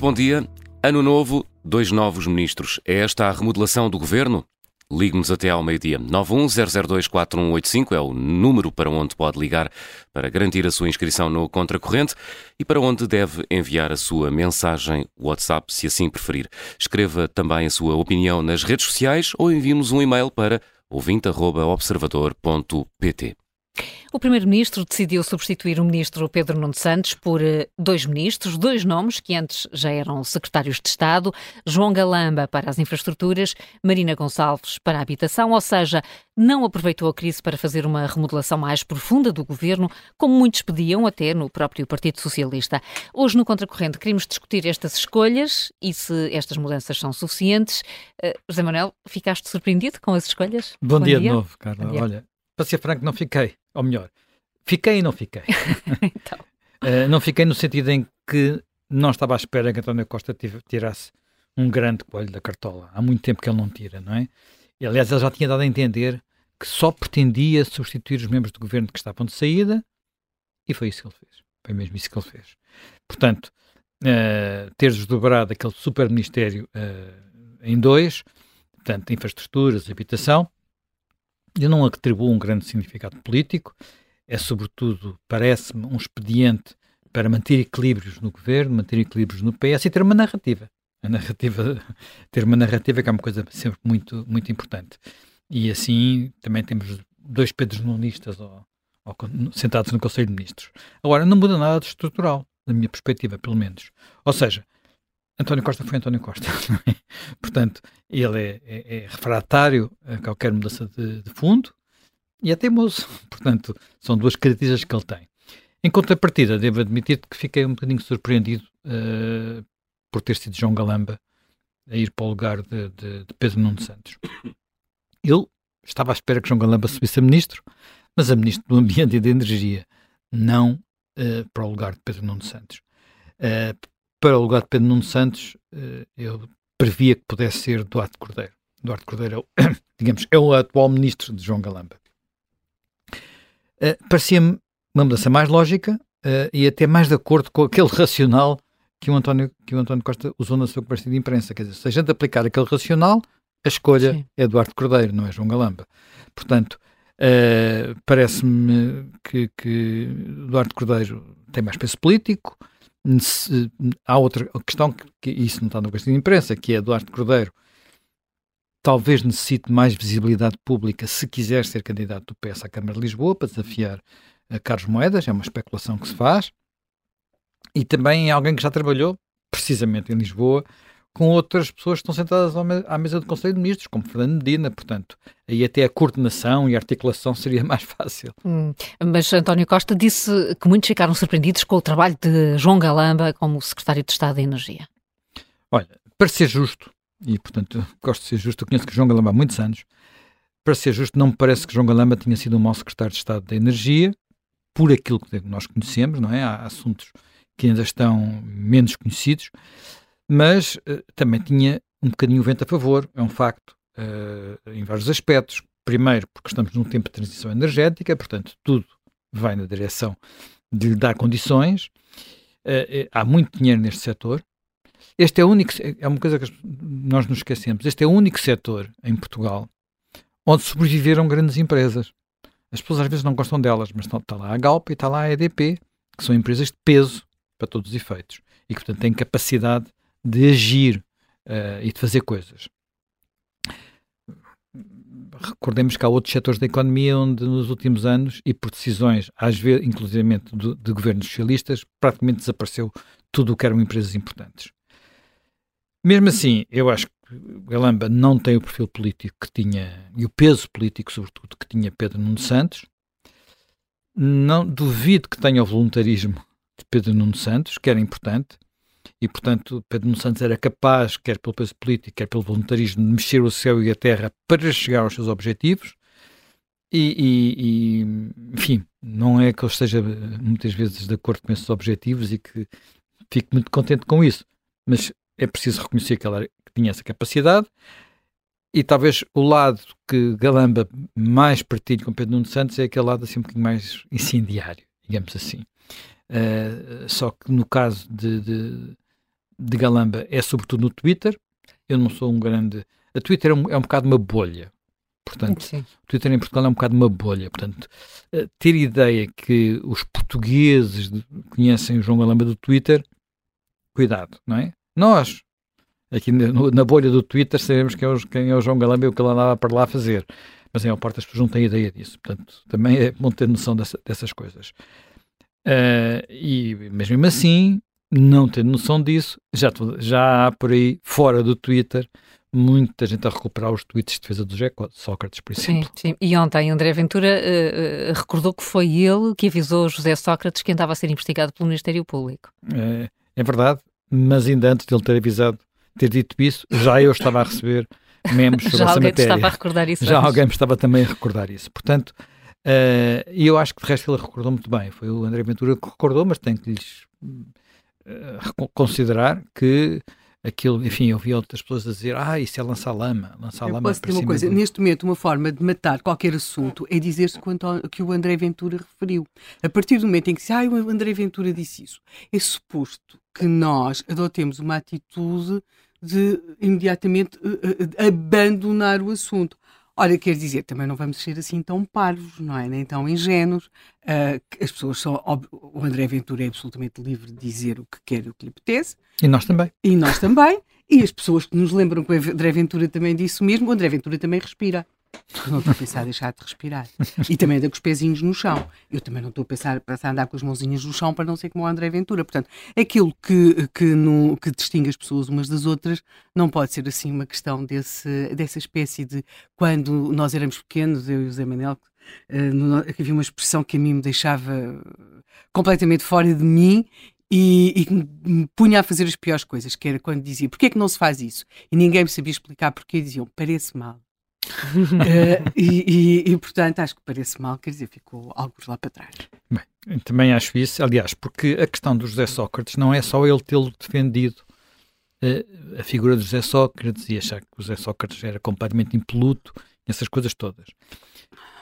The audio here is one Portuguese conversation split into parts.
Muito bom dia. Ano novo, dois novos ministros. É esta a remodelação do governo? Ligue-nos até ao meio-dia. 910024185 é o número para onde pode ligar para garantir a sua inscrição no Contracorrente e para onde deve enviar a sua mensagem WhatsApp, se assim preferir. Escreva também a sua opinião nas redes sociais ou envie-nos um e-mail para ouvinte.observador.pt. O Primeiro-Ministro decidiu substituir o Ministro Pedro Nuno Santos por eh, dois ministros, dois nomes que antes já eram secretários de Estado, João Galamba para as infraestruturas, Marina Gonçalves para a habitação, ou seja, não aproveitou a crise para fazer uma remodelação mais profunda do governo, como muitos pediam até no próprio Partido Socialista. Hoje, no Contracorrente, queremos discutir estas escolhas e se estas mudanças são suficientes. Uh, José Manuel, ficaste surpreendido com as escolhas? Bom, Bom dia, dia, de novo, Carla. Olha, para ser franco, não fiquei. Ou melhor, fiquei e não fiquei. então. uh, não fiquei no sentido em que não estava à espera que António Costa tirasse um grande coelho da cartola. Há muito tempo que ele não tira, não é? E, aliás, ele já tinha dado a entender que só pretendia substituir os membros do governo que estavam de saída e foi isso que ele fez. Foi mesmo isso que ele fez. Portanto, uh, ter desdobrado aquele super-ministério uh, em dois, portanto, infraestruturas, habitação, eu não atribuo um grande significado político, é sobretudo, parece-me, um expediente para manter equilíbrios no governo, manter equilíbrios no PS e ter uma narrativa. A narrativa, ter uma narrativa que é uma coisa sempre muito, muito importante. E assim também temos dois Pedros Nunistas sentados no Conselho de Ministros. Agora, não muda nada de estrutural, da minha perspectiva, pelo menos. Ou seja, António Costa foi António Costa. É? Portanto, ele é, é, é, refratário a qualquer mudança de, de, fundo e é teimoso. Portanto, são duas características que ele tem. Em contrapartida, devo admitir que fiquei um bocadinho surpreendido uh, por ter sido João Galamba a ir para o lugar de, de, de Pedro Nuno Santos. Ele estava à espera que João Galamba subisse a ministro, mas a ministro do Ambiente e da Energia, não uh, para o lugar de Pedro Nuno Santos. Uh, para o lugar de Pedro Nuno Santos, uh, eu previa que pudesse ser Duarte Cordeiro. Duarte Cordeiro, é o, digamos, é o atual ministro de João Galamba. Parecia-me uma mudança mais lógica e até mais de acordo com aquele racional que o António, que o António Costa usou na sua conversa de imprensa. Quer dizer, se a gente aplicar aquele racional, a escolha Sim. é Eduardo Cordeiro, não é João Galamba. Portanto, uh, parece-me que, que Eduardo Cordeiro tem mais peso político. Se, há outra questão que, que, isso não está no questão de imprensa, que é Eduardo Cordeiro talvez necessite mais visibilidade pública se quiser ser candidato do PS à Câmara de Lisboa para desafiar Carlos Moedas, é uma especulação que se faz. E também é alguém que já trabalhou precisamente em Lisboa com outras pessoas que estão sentadas à mesa do Conselho de Ministros, como Fernando Medina, portanto, aí até a coordenação e a articulação seria mais fácil. Hum, mas António Costa disse que muitos ficaram surpreendidos com o trabalho de João Galamba como Secretário de Estado da Energia. Olha, para ser justo, e portanto gosto de ser justo, eu conheço que João Galamba há muitos anos, para ser justo, não me parece que João Galamba tenha sido um mau Secretário de Estado da Energia, por aquilo que nós conhecemos, não é? Há assuntos que ainda estão menos conhecidos, mas uh, também tinha um bocadinho o vento a favor, é um facto, uh, em vários aspectos. Primeiro, porque estamos num tempo de transição energética, portanto, tudo vai na direção de lhe dar condições. Uh, há muito dinheiro neste setor. Este é o único, é uma coisa que nós nos esquecemos, este é o único setor em Portugal onde sobreviveram grandes empresas. As pessoas às vezes não gostam delas, mas está lá a Galp e está lá a EDP, que são empresas de peso para todos os efeitos e que, portanto, têm capacidade de agir uh, e de fazer coisas. Recordemos que há outros setores da economia onde nos últimos anos, e por decisões, às vezes, inclusive de, governos socialistas, praticamente desapareceu tudo o que eram empresas importantes. Mesmo assim, eu acho que Galamba não tem o perfil político que tinha, e o peso político, sobretudo, que tinha Pedro Nuno Santos. Não duvido que tenha o voluntarismo de Pedro Nuno Santos, que era importante, e, portanto, Pedro Santos era capaz, quer pelo peso político, quer pelo voluntarismo, de mexer o céu e a terra para chegar aos seus objetivos. E, e, e, enfim, não é que eu esteja muitas vezes de acordo com esses objetivos e que fico muito contente com isso, mas é preciso reconhecer que ela tinha essa capacidade. E talvez o lado que Galamba mais partilha com Pedro Nuno Santos é aquele lado assim um bocadinho mais incendiário, digamos assim. Uh, só que no caso de, de, de Galamba é sobretudo no Twitter. Eu não sou um grande. A Twitter é um, é um bocado uma bolha. Portanto, Sim. o Twitter em Portugal é um bocado uma bolha. Portanto, eh, ter ideia que os portugueses conhecem o João Galamba do Twitter, cuidado, não é? Nós, aqui na, bolha do Twitter, sabemos quem é, o, quem é o João Galamba e o que ele andava para lá fazer. Mas em maior parte das pessoas não têm ideia disso. Portanto, também é bom ter noção dessa, dessas coisas. Uh, e mesmo assim, não tendo noção disso, já, já há por aí, fora do Twitter, muita gente a recuperar os tweets de defesa do José Sócrates, por exemplo. Sim, sim. E ontem André Ventura uh, uh, recordou que foi ele que avisou José Sócrates que andava a ser investigado pelo Ministério Público. É, é verdade, mas ainda antes de ele ter avisado, ter dito isso, já eu estava a receber memes sobre já essa alguém matéria. estava a recordar isso. Já antes. alguém me estava também a recordar isso. Portanto, uh, eu acho que de resto ele recordou muito bem. Foi o André Ventura que recordou, mas tenho que lhes considerar que aquilo, enfim, eu vi outras pessoas a dizer, ah, isso é lançar lama, lançar eu lama posso dizer uma coisa, do... neste momento uma forma de matar qualquer assunto é dizer-se que o André Ventura referiu. A partir do momento em que se, ah, o André Ventura disse isso, é suposto que nós adotemos uma atitude de imediatamente uh, uh, abandonar o assunto. Ora, quer dizer, também não vamos ser assim tão parvos, não é? Nem tão ingênuos. Uh, as pessoas são. O André Ventura é absolutamente livre de dizer o que quer, o que lhe apetece. E nós também. E nós também. E as pessoas que nos lembram que o André Ventura também disse o mesmo, o André Ventura também respira. Não estou a pensar deixar de respirar. E também anda com os pezinhos no chão. Eu também não estou a pensar, a andar com as mãozinhas no chão para não ser como o André Ventura. Portanto, aquilo que, que, no, que distingue as pessoas umas das outras não pode ser assim uma questão desse, dessa espécie de quando nós éramos pequenos, eu e o Zé Manel, uh, havia uma expressão que a mim me deixava completamente fora de mim e, e, me punha a fazer as piores coisas, que era quando dizia porquê é que não se faz isso? E ninguém me sabia explicar porquê, diziam parece mal uh, e, e, e, portanto, acho que parece mal, quer dizer, ficou algo lá para trás. Bem, também acho isso, aliás, porque a questão do José Sócrates não é só ele tê-lo defendido, uh, a figura do José Sócrates e achar que o José Sócrates era completamente impoluto, essas coisas todas.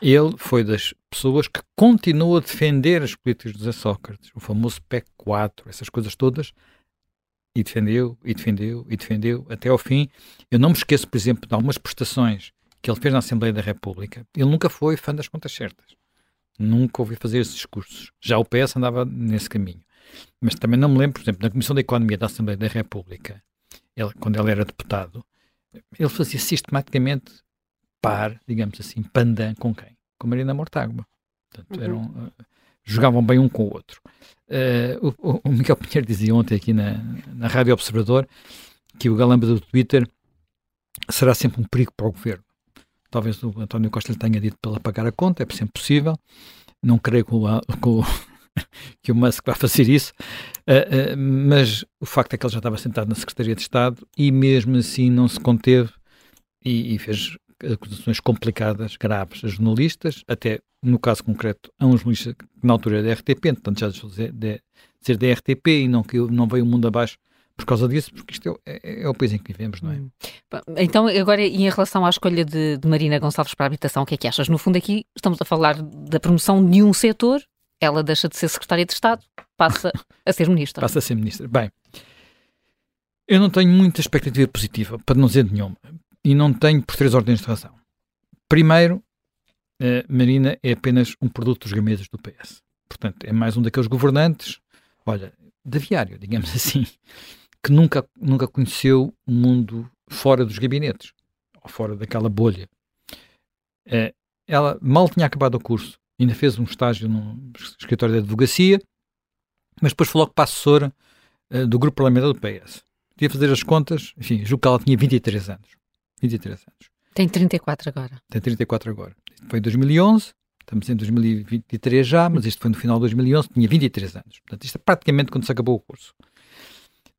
Ele foi das pessoas que continuou a defender as políticas do José Sócrates, o famoso PEC 4, essas coisas todas, e defendeu, e defendeu, e defendeu, até ao fim. Eu não me esqueço, por exemplo, de algumas prestações que ele fez na Assembleia da República, ele nunca foi fã das contas certas. Nunca ouvi fazer esses discursos. Já o PS andava nesse caminho. Mas também não me lembro, por exemplo, na Comissão da Economia da Assembleia da República, ele, quando ele era deputado, ele fazia sistematicamente par, digamos assim, pandan com quem? Com Marina Mortágua. Portanto, uhum. eram, uh, jogavam bem um com o outro. Uh, o, o, Miguel Pinheiro dizia ontem aqui na, na Rádio Observador que o galamba do Twitter será sempre um perigo para o governo. Talvez o António Costa lhe tenha dito para pagar a conta, é sempre possível. Não creio que o, que o, que o Musk vá fazer isso, uh, uh, mas o facto é que ele já estava sentado na Secretaria de Estado e mesmo assim não se conteve e, e fez acusações complicadas, graves a jornalistas, até no caso concreto a um jornalista que na altura era da RTP, portanto já de, de ser da RTP e não que não veio o mundo abaixo por causa disso, porque isto é, é, é, o país em que vivemos, não é? Hum. Então, agora, e em relação à escolha de, de, Marina Gonçalves para a habitação, o que é que achas? No fundo, aqui estamos a falar da promoção de um setor, ela deixa de ser secretária de Estado, passa a ser ministra. Passa a ser ministra. Bem, eu não tenho muita expectativa positiva, para não dizer nenhuma, e não tenho por três ordens de razão. Primeiro, a Marina é apenas um produto dos gametas do PS. Portanto, é mais um daqueles governantes, olha, de viário, digamos assim, que nunca, nunca conheceu o mundo fora dos gabinetes, ou fora daquela bolha. É, ela mal tinha acabado o curso, ainda fez um estágio no escritório de advocacia, mas depois foi logo para a assessora uh, do grupo parlamentar do PS. Tinha fazer as contas, enfim, julgo que ela tinha 23 anos. 23 anos. Tem 34 agora. Tem 34 agora. Foi em 2011, estamos em 2023 já, mas isto foi no final de 2011, tinha 23 anos. Portanto, isto é praticamente quando se acabou o curso.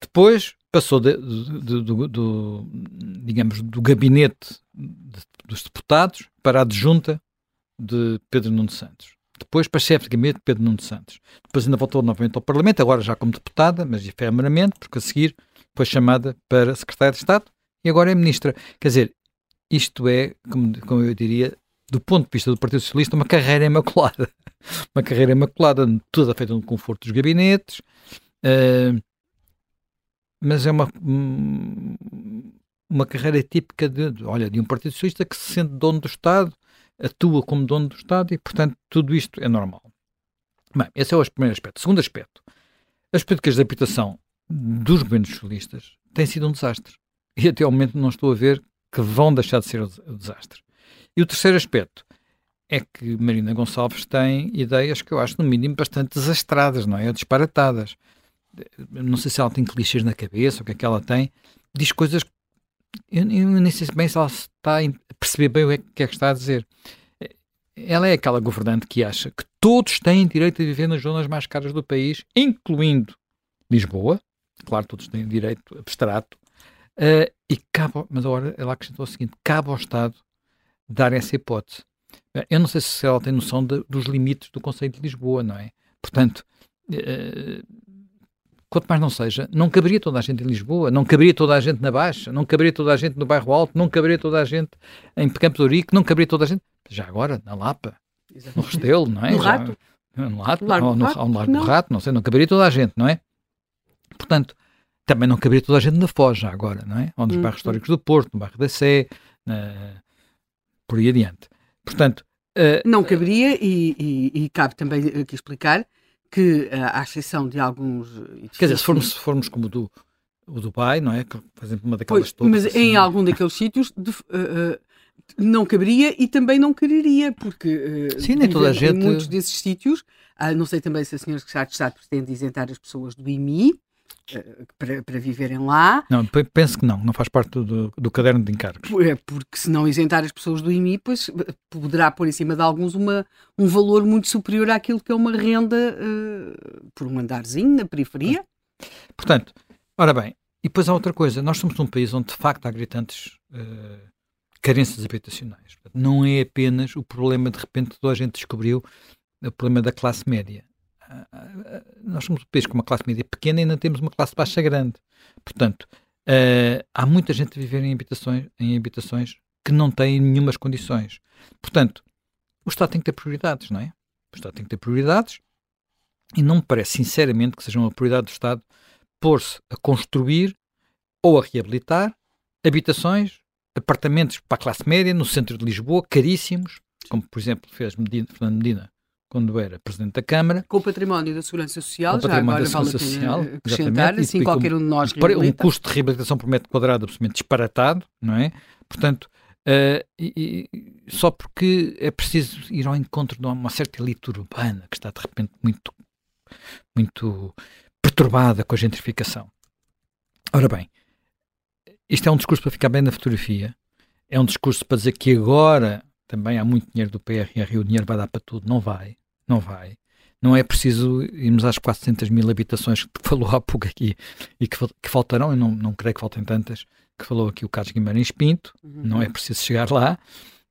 Depois passou de, de, de, do, digamos, do gabinete dos deputados para a adjunta de Pedro Nuno Santos. Depois para chefe de gabinete de Pedro Nuno Santos. Depois ainda voltou novamente ao Parlamento, agora já como deputada, mas efemeramente, porque a seguir foi chamada para secretária de Estado e agora é ministra. Quer dizer, isto é, como, como eu diria, do ponto de vista do Partido Socialista, uma carreira imaculada. uma carreira imaculada, toda feita no conforto dos gabinetes, uh, mas é uma, uma carreira típica de, olha, de um Partido Socialista que se sente dono do Estado, atua como dono do Estado e, portanto, tudo isto é normal. Bem, esse é o primeiro aspecto. Segundo aspecto, as políticas de habitação dos governos socialistas têm sido um desastre. E até ao momento não estou a ver que vão deixar de ser um desastre. E o terceiro aspecto é que Marina Gonçalves tem ideias que eu acho, no mínimo, bastante desastradas, não é? Disparatadas. Não sei se ela tem clichês na cabeça, o que é que ela tem. Diz coisas eu, eu nem sei bem se ela está a perceber bem o que é que está a dizer. Ela é aquela governante que acha que todos têm direito a viver nas zonas mais caras do país, incluindo Lisboa. Claro, todos têm direito abstrato. Uh, e cabe, mas agora ela acrescentou o seguinte: cabe ao Estado dar essa hipótese. Eu não sei se ela tem noção de, dos limites do Conselho de Lisboa, não é? Portanto, uh, quanto mais não seja, não caberia toda a gente em Lisboa, não caberia toda a gente na Baixa, não caberia toda a gente no Bairro Alto, não caberia toda a gente em Campo de Ourique, não caberia toda a gente, já agora, na Lapa, no Restelo, não é? No Rato. Já, no Rato, Largo no, no, Rato, no Largo do Rato, não sei, não caberia toda a gente, não é? Portanto, também não caberia toda a gente na Foz, já agora, não é? Ou nos hum, bairros históricos do Porto, no bairro da Sé, na... por aí adiante. Portanto... Uh, não caberia, e, e, e cabe também aqui explicar, que, eh, à exceção de alguns. Quer dizer, se formos, se formos como do, o Dubai, não é? Por exemplo, uma daquelas pois, Mas assim, em algum daqueles sítios de, uh, uh, não caberia e também não quereria, porque uh, Sim, nem toda a gente... em muitos desses sítios, não sei também se a senhora Secretária de Estado pretende isentar as pessoas do IMI, para, para viverem lá. Não, penso que não, não faz parte do, do caderno de encargos. É porque se não isentar as pessoas do IMI, pois poderá pôr em cima de alguns uma, um valor muito superior àquilo que é uma renda uh, por um andarzinho na periferia. Portanto, ora bem, e depois há outra coisa, nós somos num país onde de facto há gritantes uh, carências habitacionais. Não é apenas o problema, de repente, toda a gente descobriu o problema da classe média nós somos um país com uma classe média pequena e ainda temos uma classe baixa grande. Portanto, uh, há muita gente a viver em habitações, em habitações que não têm nenhumas condições. Portanto, o Estado tem que ter prioridades, não é? O Estado tem que ter prioridades e não me parece, sinceramente, que seja uma prioridade do Estado pôr-se a construir ou a reabilitar habitações, apartamentos para a classe média no centro de Lisboa, caríssimos, como por exemplo fez Medina, Fernando Medina quando era Presidente da Câmara. Com o património da Segurança Social, já agora da vale Social, acrescentar, assim qualquer um de nós Um custo de reabilitação por metro quadrado absolutamente disparatado, não é? Portanto, uh, e, e, só porque é preciso ir ao encontro de uma certa elite urbana que está de repente muito, muito perturbada com a gentrificação. Ora bem, isto é um discurso para ficar bem na fotografia, é um discurso para dizer que agora também há muito dinheiro do PRR e o dinheiro vai dar para tudo. Não vai, não vai. Não é preciso irmos às 400 mil habitações que falou há pouco aqui e que, que faltarão, eu não, não creio que faltem tantas, que falou aqui o Carlos Guimarães Pinto, uhum. não é preciso chegar lá,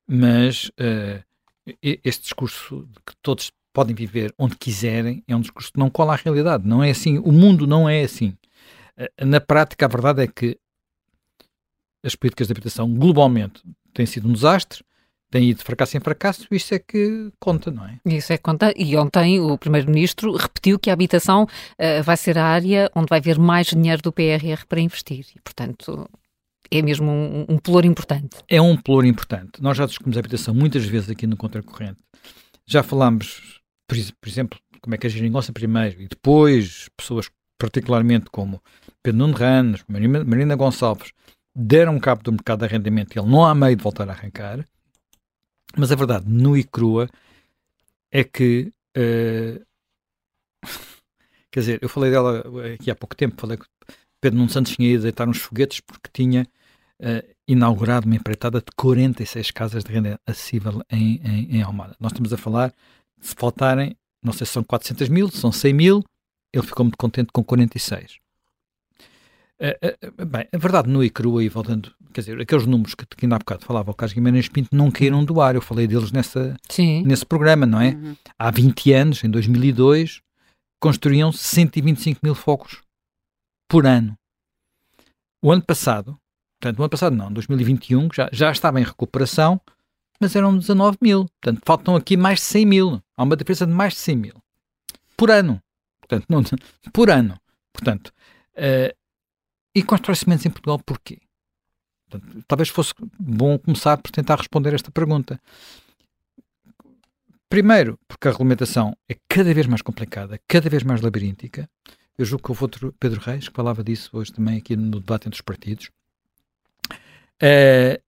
mas uh, este discurso de que todos podem viver onde quiserem é um discurso que não cola à realidade. Não é assim. O mundo não é assim. Uh, na prática, a verdade é que as políticas de habitação globalmente têm sido um desastre tem ido de fracasso em fracasso, isso é que conta, não é? Isso é que conta. E ontem o Primeiro-Ministro repetiu que a habitação uh, vai ser a área onde vai haver mais dinheiro do PRR para investir. E, portanto, é mesmo um, um pelour importante. É um pelour importante. Nós já discutimos a habitação muitas vezes aqui no Contracorrente. Já falámos, por, por exemplo, como é que a geringonça primeiro e depois pessoas particularmente como Pedro Nuno Ramos, Marina, Marina Gonçalves, deram cabo do mercado de arrendamento e ele não há meio de voltar a arrancar. Mas a verdade, nua e crua, é que. Uh, quer dizer, eu falei dela aqui há pouco tempo, falei que Pedro Nuno Santos tinha ido deitar uns foguetes porque tinha uh, inaugurado uma empreitada de 46 casas de renda acessível em, em, em Almada. Nós estamos a falar, se faltarem, não sei se são 400 mil, se são 100 mil, ele ficou muito contente com 46. Uh, uh, bem, a verdade nua e crua, e voltando quer dizer, aqueles números que, que ainda há bocado falava o Carlos Guimarães Pinto não caíram do ar, eu falei deles nessa, nesse programa, não é? Uhum. Há 20 anos, em 2002, construíam 125 mil focos por ano. O ano passado, portanto, o ano passado não, 2021, já, já estava em recuperação, mas eram 19 mil. Portanto, faltam aqui mais de 100 mil. Há uma diferença de mais de 100 mil. Por ano. Portanto, não, por ano. Portanto, uh, E constrói-se menos em Portugal porquê? Portanto, talvez fosse bom começar por tentar responder esta pergunta. Primeiro, porque a regulamentação é cada vez mais complicada, cada vez mais labiríntica. Eu julgo que houve outro Pedro Reis que falava disso hoje também aqui no debate entre os partidos. Uh,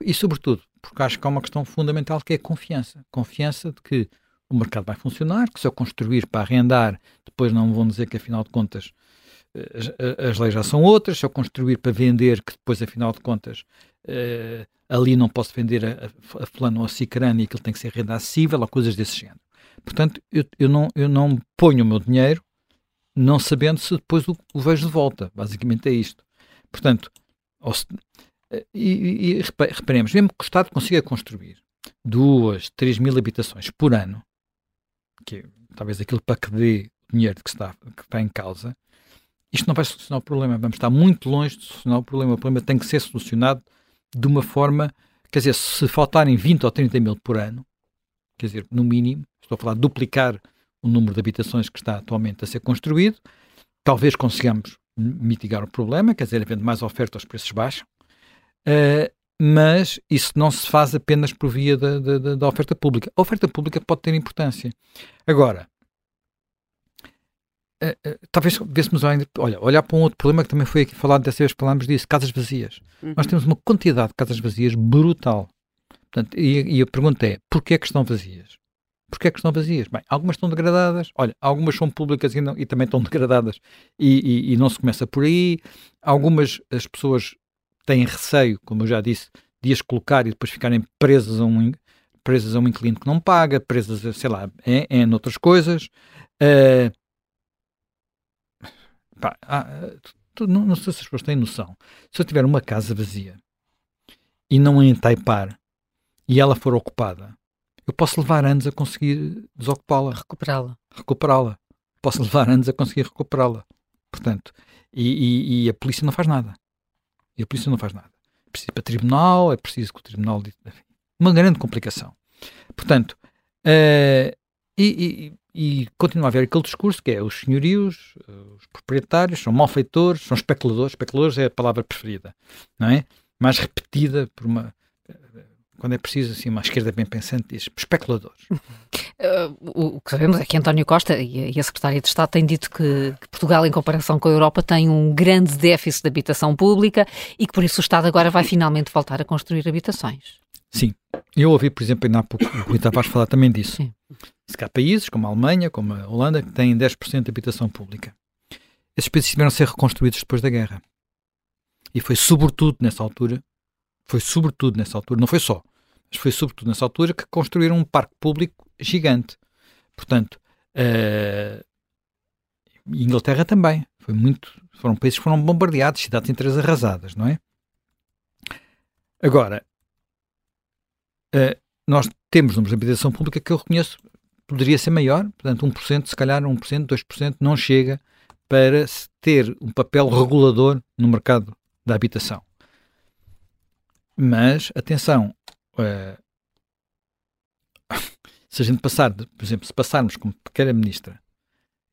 e, sobretudo, porque acho que há uma questão fundamental que é a confiança. Confiança de que o mercado vai funcionar, que se eu construir para arrendar, depois não vão dizer que afinal de contas as, as leis já são outras, se eu construir para vender, que depois afinal de contas uh, ali não posso vender a, a fulano ou a cicrano e aquilo tem que ser renda acessível ou coisas desse género. Portanto, eu, eu, não, eu não ponho o meu dinheiro não sabendo se depois o, o vejo de volta. Basicamente é isto. Portanto, se, eh, e, e, reparemos, mesmo que o Estado consiga construir duas, três mil habitações por ano, que é talvez aquilo para que dê o dinheiro que está, que está em causa, isto não vai solucionar o problema. Vamos estar muito longe de solucionar o problema. O problema tem que ser solucionado de uma forma, quer dizer, se faltarem 20 ou 30 mil por ano, quer dizer, no mínimo, estou a falar de duplicar o número de habitações que está atualmente a ser construído, talvez consigamos mitigar o problema, quer dizer, havendo mais oferta, os preços baixam, uh, mas isso não se faz apenas por via da, da, da, oferta pública. A oferta pública pode ter importância. Agora, talvez vêssemos ainda, olha, olhar para um outro problema que também foi aqui falado, dessa vez falámos disso, casas vazias. Uhum. Nós temos uma quantidade de casas vazias brutal. Portanto, e, e a pergunta é, porquê é que estão vazias? Porquê é que estão vazias? Bem, algumas estão degradadas, olha, algumas são públicas e, não, e também estão degradadas e, e, e, não se começa por aí. Algumas as pessoas têm receio, como eu já disse, de as colocar e depois ficarem presas a um, presas a um inquilino que não paga, presas, a, sei lá, em, em outras coisas. Uh, pá, tu, não, não sei se as pessoas têm noção. Se eu tiver uma casa vazia e não a entaipar e ela for ocupada, eu posso levar anos a conseguir desocupá-la. Recuperá-la. Recuperá-la. Posso levar anos a conseguir recuperá-la. Portanto, e, e, e, a polícia não faz nada. E a polícia não faz nada. É preciso ir para tribunal, é preciso que o tribunal. Uma grande complicação. Portanto, uh, e, e, continua a haver aquele discurso que é os senhorios, os proprietários, são malfeitores, são especuladores. Especuladores é a palavra preferida, não é? Mais repetida por uma quando é preciso, assim, uma esquerda bem pensante diz especuladores. Uh, o que sabemos é que António Costa e a, a Secretária de Estado têm dito que, que, Portugal, em comparação com a Europa, tem um grande déficit de habitação pública e que por isso o Estado agora vai finalmente voltar a construir habitações. Sim. Eu ouvi, por exemplo, ainda há pouco o Rui Tavares falar também disso. Sim. Se há países, como a Alemanha, como a Holanda, que têm 10% de habitação pública. Esses países tiveram a ser reconstruídos depois da guerra. E foi sobretudo nessa altura, foi sobretudo nessa altura, não foi só, mas foi sobretudo nessa altura que construíram um parque público gigante. Portanto, uh, Inglaterra também. Foi muito, foram países que foram bombardeados, cidades inteiras arrasadas, não é? Agora, uh, nós temos números de habitação pública que eu reconheço poderia ser maior, portanto 1%, se calhar 1%, 2% não chega para ter um papel regulador no mercado da habitação. Mas, atenção, uh, se a gente passar, de, por exemplo, se passarmos como pequena ministra,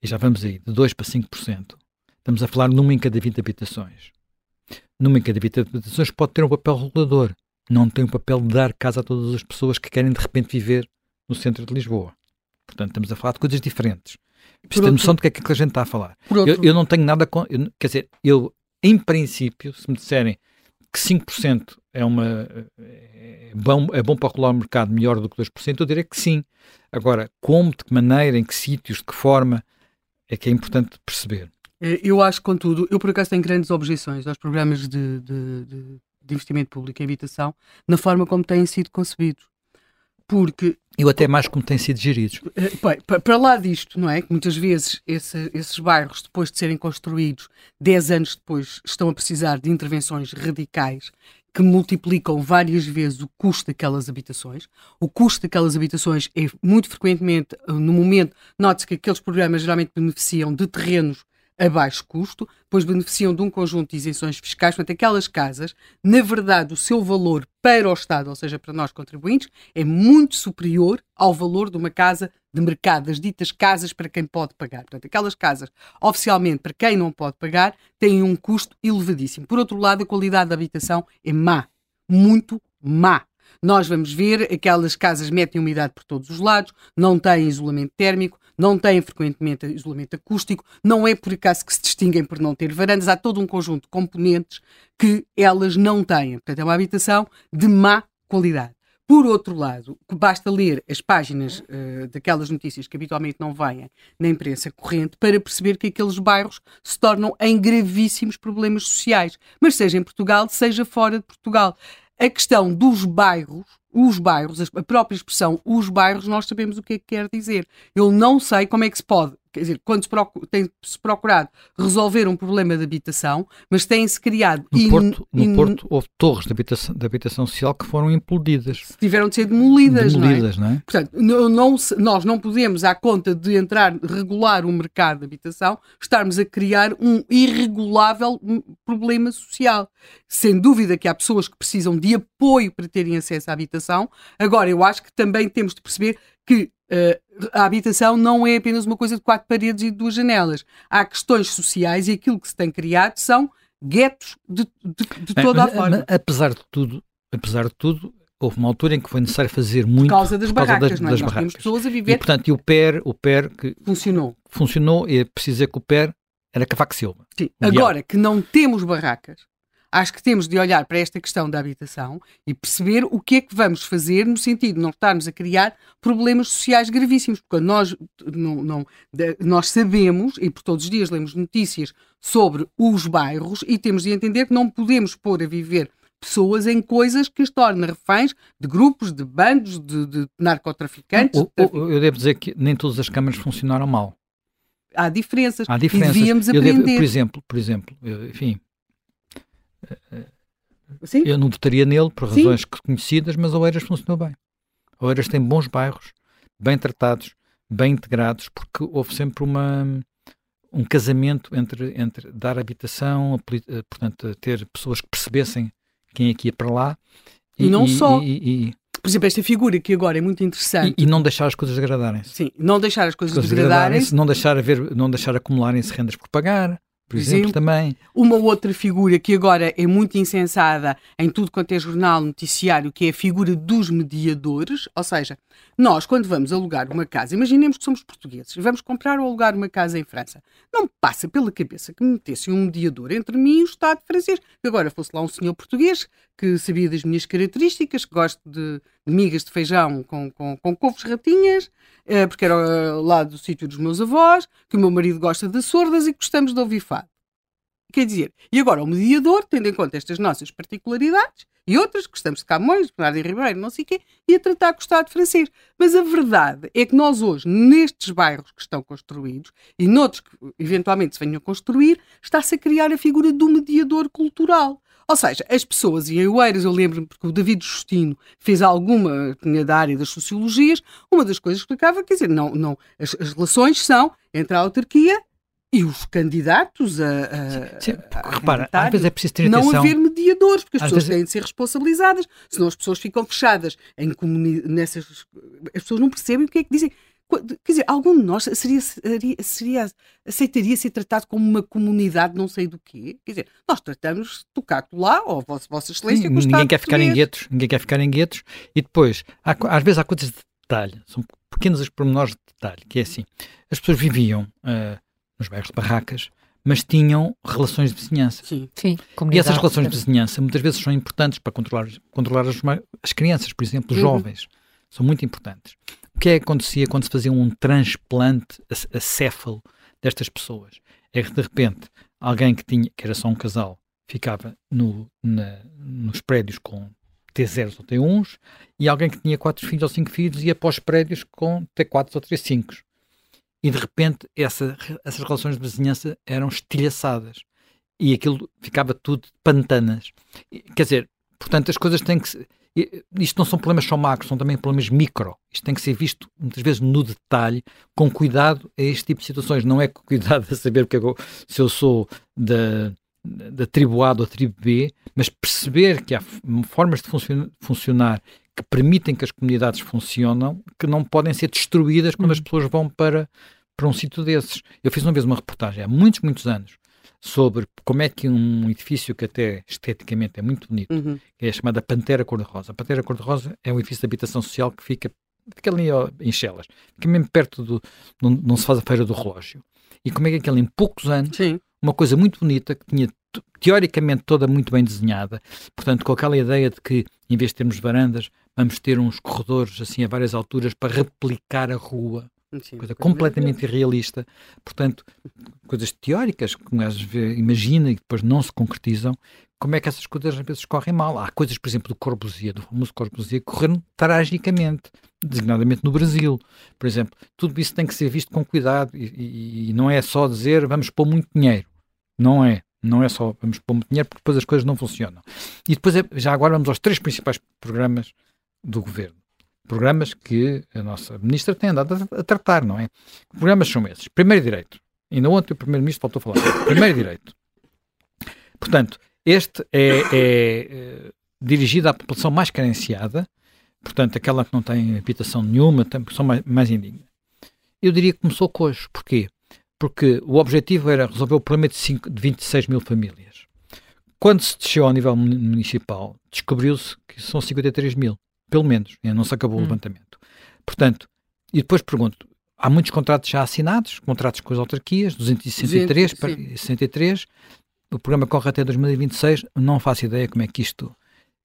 e já vamos aí, de 2% para 5%, estamos a falar numa em cada 20 habitações. Numa em cada 20 habitações pode ter um papel regulador, não tem o um papel de dar casa a todas as pessoas que querem de repente viver no centro de Lisboa. Portanto, estamos a falar de coisas diferentes. Preciso ter noção do que é que a gente está a falar. Eu, eu, não tenho nada com. Eu, quer dizer, eu, em princípio, se me disserem que 5% é, uma, é, bom, é bom para regular o mercado melhor do que 2%, eu diria que sim. Agora, como, de que maneira, em que sítios, de que forma, é que é importante perceber. É, eu acho, contudo, eu por acaso tenho grandes objeções aos programas de, de, de, de investimento público em habitação na forma como têm sido concebidos. Porque. Eu até mais como têm sido geridos. Eh, para lá disto, não é? Que muitas vezes esse, esses bairros, depois de serem construídos, 10 anos depois, estão a precisar de intervenções radicais que multiplicam várias vezes o custo daquelas habitações. O custo daquelas habitações é muito frequentemente, eh, no momento, note-se que aqueles programas geralmente beneficiam de terrenos a baixo custo, pois beneficiam de um conjunto de isenções fiscais. Portanto, aquelas casas, na verdade, o seu valor para o Estado, ou seja, para nós contribuintes, é muito superior ao valor de uma casa de mercado das ditas casas para quem pode pagar. Portanto, aquelas casas, oficialmente, para quem não pode pagar, têm um custo elevadíssimo. Por outro lado, a qualidade da habitação é má, muito má. Nós vamos ver aquelas casas metem umidade por todos os lados, não têm isolamento térmico, não têm frequentemente isolamento acústico, não é por acaso que se distinguem por não ter varandas, há todo um conjunto de componentes que elas não têm. Portanto, é uma habitação de má qualidade. Por outro lado, basta ler as páginas uh, daquelas notícias que habitualmente não vêm na imprensa corrente para perceber que aqueles bairros se tornam em gravíssimos problemas sociais, mas seja em Portugal, seja fora de Portugal. A questão dos bairros, os bairros, a própria expressão os bairros, nós sabemos o que é que quer dizer. Eu não sei como é que se pode quer dizer, quando se tem-se procurado resolver um problema de habitação, mas tem-se criado... No, in, Porto, no in, Porto houve torres de habitação, de habitação social que foram implodidas. Tiveram de ser demolidas, demolidas não, é? não é? Portanto, não, não, nós não podemos, à conta de entrar, regular o mercado de habitação, estarmos a criar um irregulável problema social. Sem dúvida que há pessoas que precisam de apoio para terem acesso à habitação. Agora, eu acho que também temos de perceber que uh, a habitação não é apenas uma coisa de quatro paredes e de duas janelas. Há questões sociais e aquilo que se tem criado são guetos de, de, de toda mas, a forma. apesar de tudo, apesar de tudo, houve uma altura em que foi necessário fazer muito por causa das por causa barracas, das, das barracas. pessoas a viver. E portanto, e o PER, o PER que funcionou. Funcionou e é preciso dizer que o PER era Cavaco Silva. Sim. Agora que não temos barracas, acho que temos de olhar para esta questão da habitação e perceber o que é que vamos fazer no sentido de não estarmos a criar problemas sociais gravíssimos, porque nós, não, não, nós sabemos, e por todos os dias lemos notícias sobre os bairros, e temos de entender que não podemos pôr a viver pessoas em coisas que as tornam reféns de grupos, de bandos, de, de narcotraficantes. O, eu devo dizer que nem todas as câmaras funcionaram mal. Há diferenças. Há diferenças. E devíamos aprender. Devo, por exemplo, por exemplo, enfim, Sim? Eu não votaria nele por razões Sim. conhecidas, mas Oeiras funcionou bem. Oeiras tem bons bairros, bem tratados, bem integrados, porque houve sempre uma, um casamento entre, entre dar habitação, eh, portanto, ter pessoas que percebessem quem é que ia para lá. E, e não e, só. E, por exemplo, esta figura que agora é muito interessante. E, não deixar as coisas degradarem-se. Sim, não deixar as coisas, coisas degradarem-se. Não deixar, haver, não deixar acumularem-se rendas por pagar por exemplo, também. Uma outra figura que agora é muito insensada em tudo quanto é jornal, noticiário, que é a figura dos mediadores, ou seja, nós, quando vamos alugar uma casa, imaginemos que somos portugueses e vamos comprar ou alugar uma casa em França, não me passa pela cabeça que me metesse um mediador entre mim e o Estado francês, que agora fosse lá um senhor português que sabia das minhas características, que gosto de, de migas de feijão com, com, com couves ratinhas, eh, porque era lá do sítio dos meus avós, que o meu marido gosta de sordas e gostamos de ouvir fado. Quer dizer, e agora o mediador, tendo em conta estas nossas particularidades e outras, gostamos de Camões, Bernardo Ribeiro, não sei o quê, ia tratar com o Estado francês. Mas a verdade é que nós hoje, nestes bairros que estão construídos e noutros que eventualmente se venham a construir, está-se a criar a figura do mediador cultural. Ou seja, as pessoas e Oeiras, eu lembro-me porque o David Justino fez alguma, tinha da área das sociologias, uma das coisas que explicava, quer dizer, não, não, as, as relações são entre a autarquia e os candidatos a. a, Sim, a repara, às vezes é preciso ter atenção. Não haver mediadores, porque as às pessoas vezes... têm de ser responsabilizadas, senão as pessoas ficam fechadas em comuni... nessas. As pessoas não percebem o que é que dizem. Quer dizer, algum de nós seria, seria, seria, aceitaria ser tratado como uma comunidade não sei do quê? Quer dizer, nós tratamos do cacto lá, ou Vossa, vossa Excelência, Sim, Ninguém quer ficar em guetos, ninguém quer ficar em guetos. E depois, há, às vezes há coisas de detalhe, são pequenos os pormenores de detalhe, que é assim, as pessoas viviam uh, nos bairros de barracas, mas tinham relações de vizinhança. Sim. Sim e essas relações de vizinhança muitas vezes são importantes para controlar, controlar as, as crianças, por exemplo, os uhum. jovens. São muito importantes que é que acontecia quando se fazia um transplante acéfalo destas pessoas? É que de repente alguém que tinha, que era só um casal, ficava no, na, nos prédios com T0 ou T1s e alguém que tinha quatro filhos ou cinco filhos ia para os prédios com T4 ou T5. E de repente essa, essas relações de vizinhança eram estilhaçadas e aquilo ficava tudo pantanas. Quer dizer, portanto, as coisas têm que isto não são problemas só macros, são também problemas micro. Isto tem que ser visto muitas vezes no detalhe, com cuidado a este tipo de situações. Não é com cuidado a saber porque eu, se eu sou da, da tribo A ou da tribo B, mas perceber que há formas de funcionar que permitem que as comunidades funcionam, que não podem ser destruídas quando uhum. as pessoas vão para, para um sítio desses. Eu fiz uma vez uma reportagem há muitos, muitos anos sobre como é que um edifício que até esteticamente é muito bonito, uhum. que é chamada Pantera Cor-de-Rosa. A Pantera Cor-de-Rosa é um edifício de habitação social que fica, fica ali em Chelas, fica mesmo perto do, não se faz a feira do relógio. E como é que aquele em poucos anos, Sim. uma coisa muito bonita, que tinha teoricamente toda muito bem desenhada, portanto com aquela ideia de que em vez de termos varandas, vamos ter uns corredores assim a várias alturas para replicar a rua Sim, coisa completamente irrealista. Portanto, coisas teóricas que um imagina e depois não se concretizam. Como é que essas coisas às vezes correm mal? Há coisas, por exemplo, do Corbusier, do famoso Corbusier, que correram tragicamente, designadamente no Brasil. Por exemplo, tudo isso tem que ser visto com cuidado e, e, e não é só dizer vamos pôr muito dinheiro. Não é. Não é só vamos pôr muito dinheiro porque depois as coisas não funcionam. E depois, é, já agora, vamos aos três principais programas do governo programas que a nossa ministra tem andado a, a tratar, não é? Que programas são esses? Primeiro direito. Ainda ontem o primeiro-ministro voltou a falar. Primeiro direito. Portanto, este é, é, é, dirigido à população mais carenciada, portanto, aquela que não tem habitação nenhuma, tem população mais, mais indigna. Eu diria que começou coxo. Porquê? Porque o objetivo era resolver o problema de, 5, de 26 mil famílias. Quando se desceu ao nível municipal, descobriu-se que são 53 mil. Pelo menos, não se acabou hum. o levantamento. Portanto, e depois pergunto, há muitos contratos já assinados, contratos com as autarquias, 263, 63, o programa corre até 2026, não faço ideia como é que isto,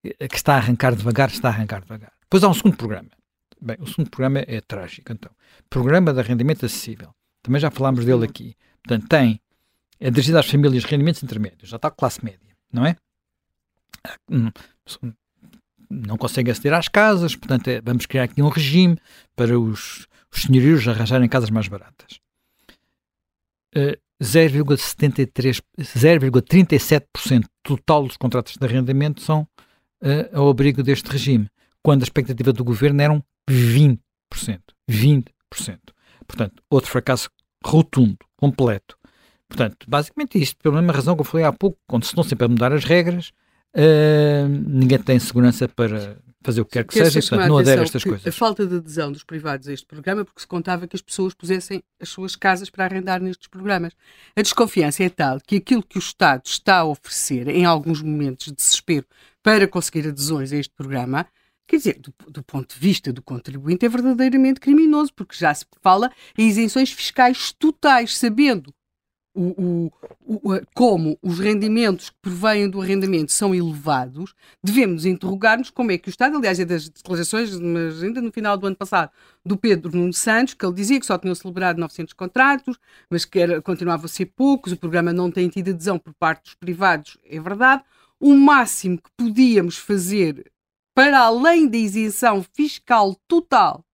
eh, que está a arrancar devagar, está a arrancar devagar. Depois há um segundo programa. Bem, o segundo programa é trágico, então. Programa de Arrendamento Acessível. Também já falámos dele aqui. Portanto, tem, é dirigido às famílias de rendimentos intermédios, já está a classe média, não é? Não conseguem aceder às casas, portanto, é, vamos criar aqui um regime para os, os senhorios arranjarem casas mais baratas. Uh, 0,37% total dos contratos de arrendamento são uh, ao abrigo deste regime, quando a expectativa do governo eram 20%. 20%. Portanto, outro fracasso rotundo, completo. Portanto, basicamente isto, pela mesma razão que eu falei há pouco, quando se estão sempre a mudar as regras, Uh, ninguém tem segurança para fazer o que quer que seja, portanto, não adere a estas coisas. A falta de adesão dos privados a este programa, porque se contava que as pessoas pusessem as suas casas para arrendar nestes programas. A desconfiança é tal que aquilo que o Estado está a oferecer, em alguns momentos de desespero, para conseguir adesões a este programa, quer dizer, do, do, ponto de vista do contribuinte, é verdadeiramente criminoso, porque já se fala em isenções fiscais totais, sabendo o, o, o, como os rendimentos que provêm do arrendamento são elevados, devemos interrogar-nos como é que o Estado, aliás, é das declarações, mas ainda no final do ano passado, do Pedro Nuno Santos, que ele dizia que só tinham celebrado 900 contratos, mas que era, continuava a ser poucos, o programa não tem tido adesão por parte dos privados, é verdade. O máximo que podíamos fazer para além da isenção fiscal total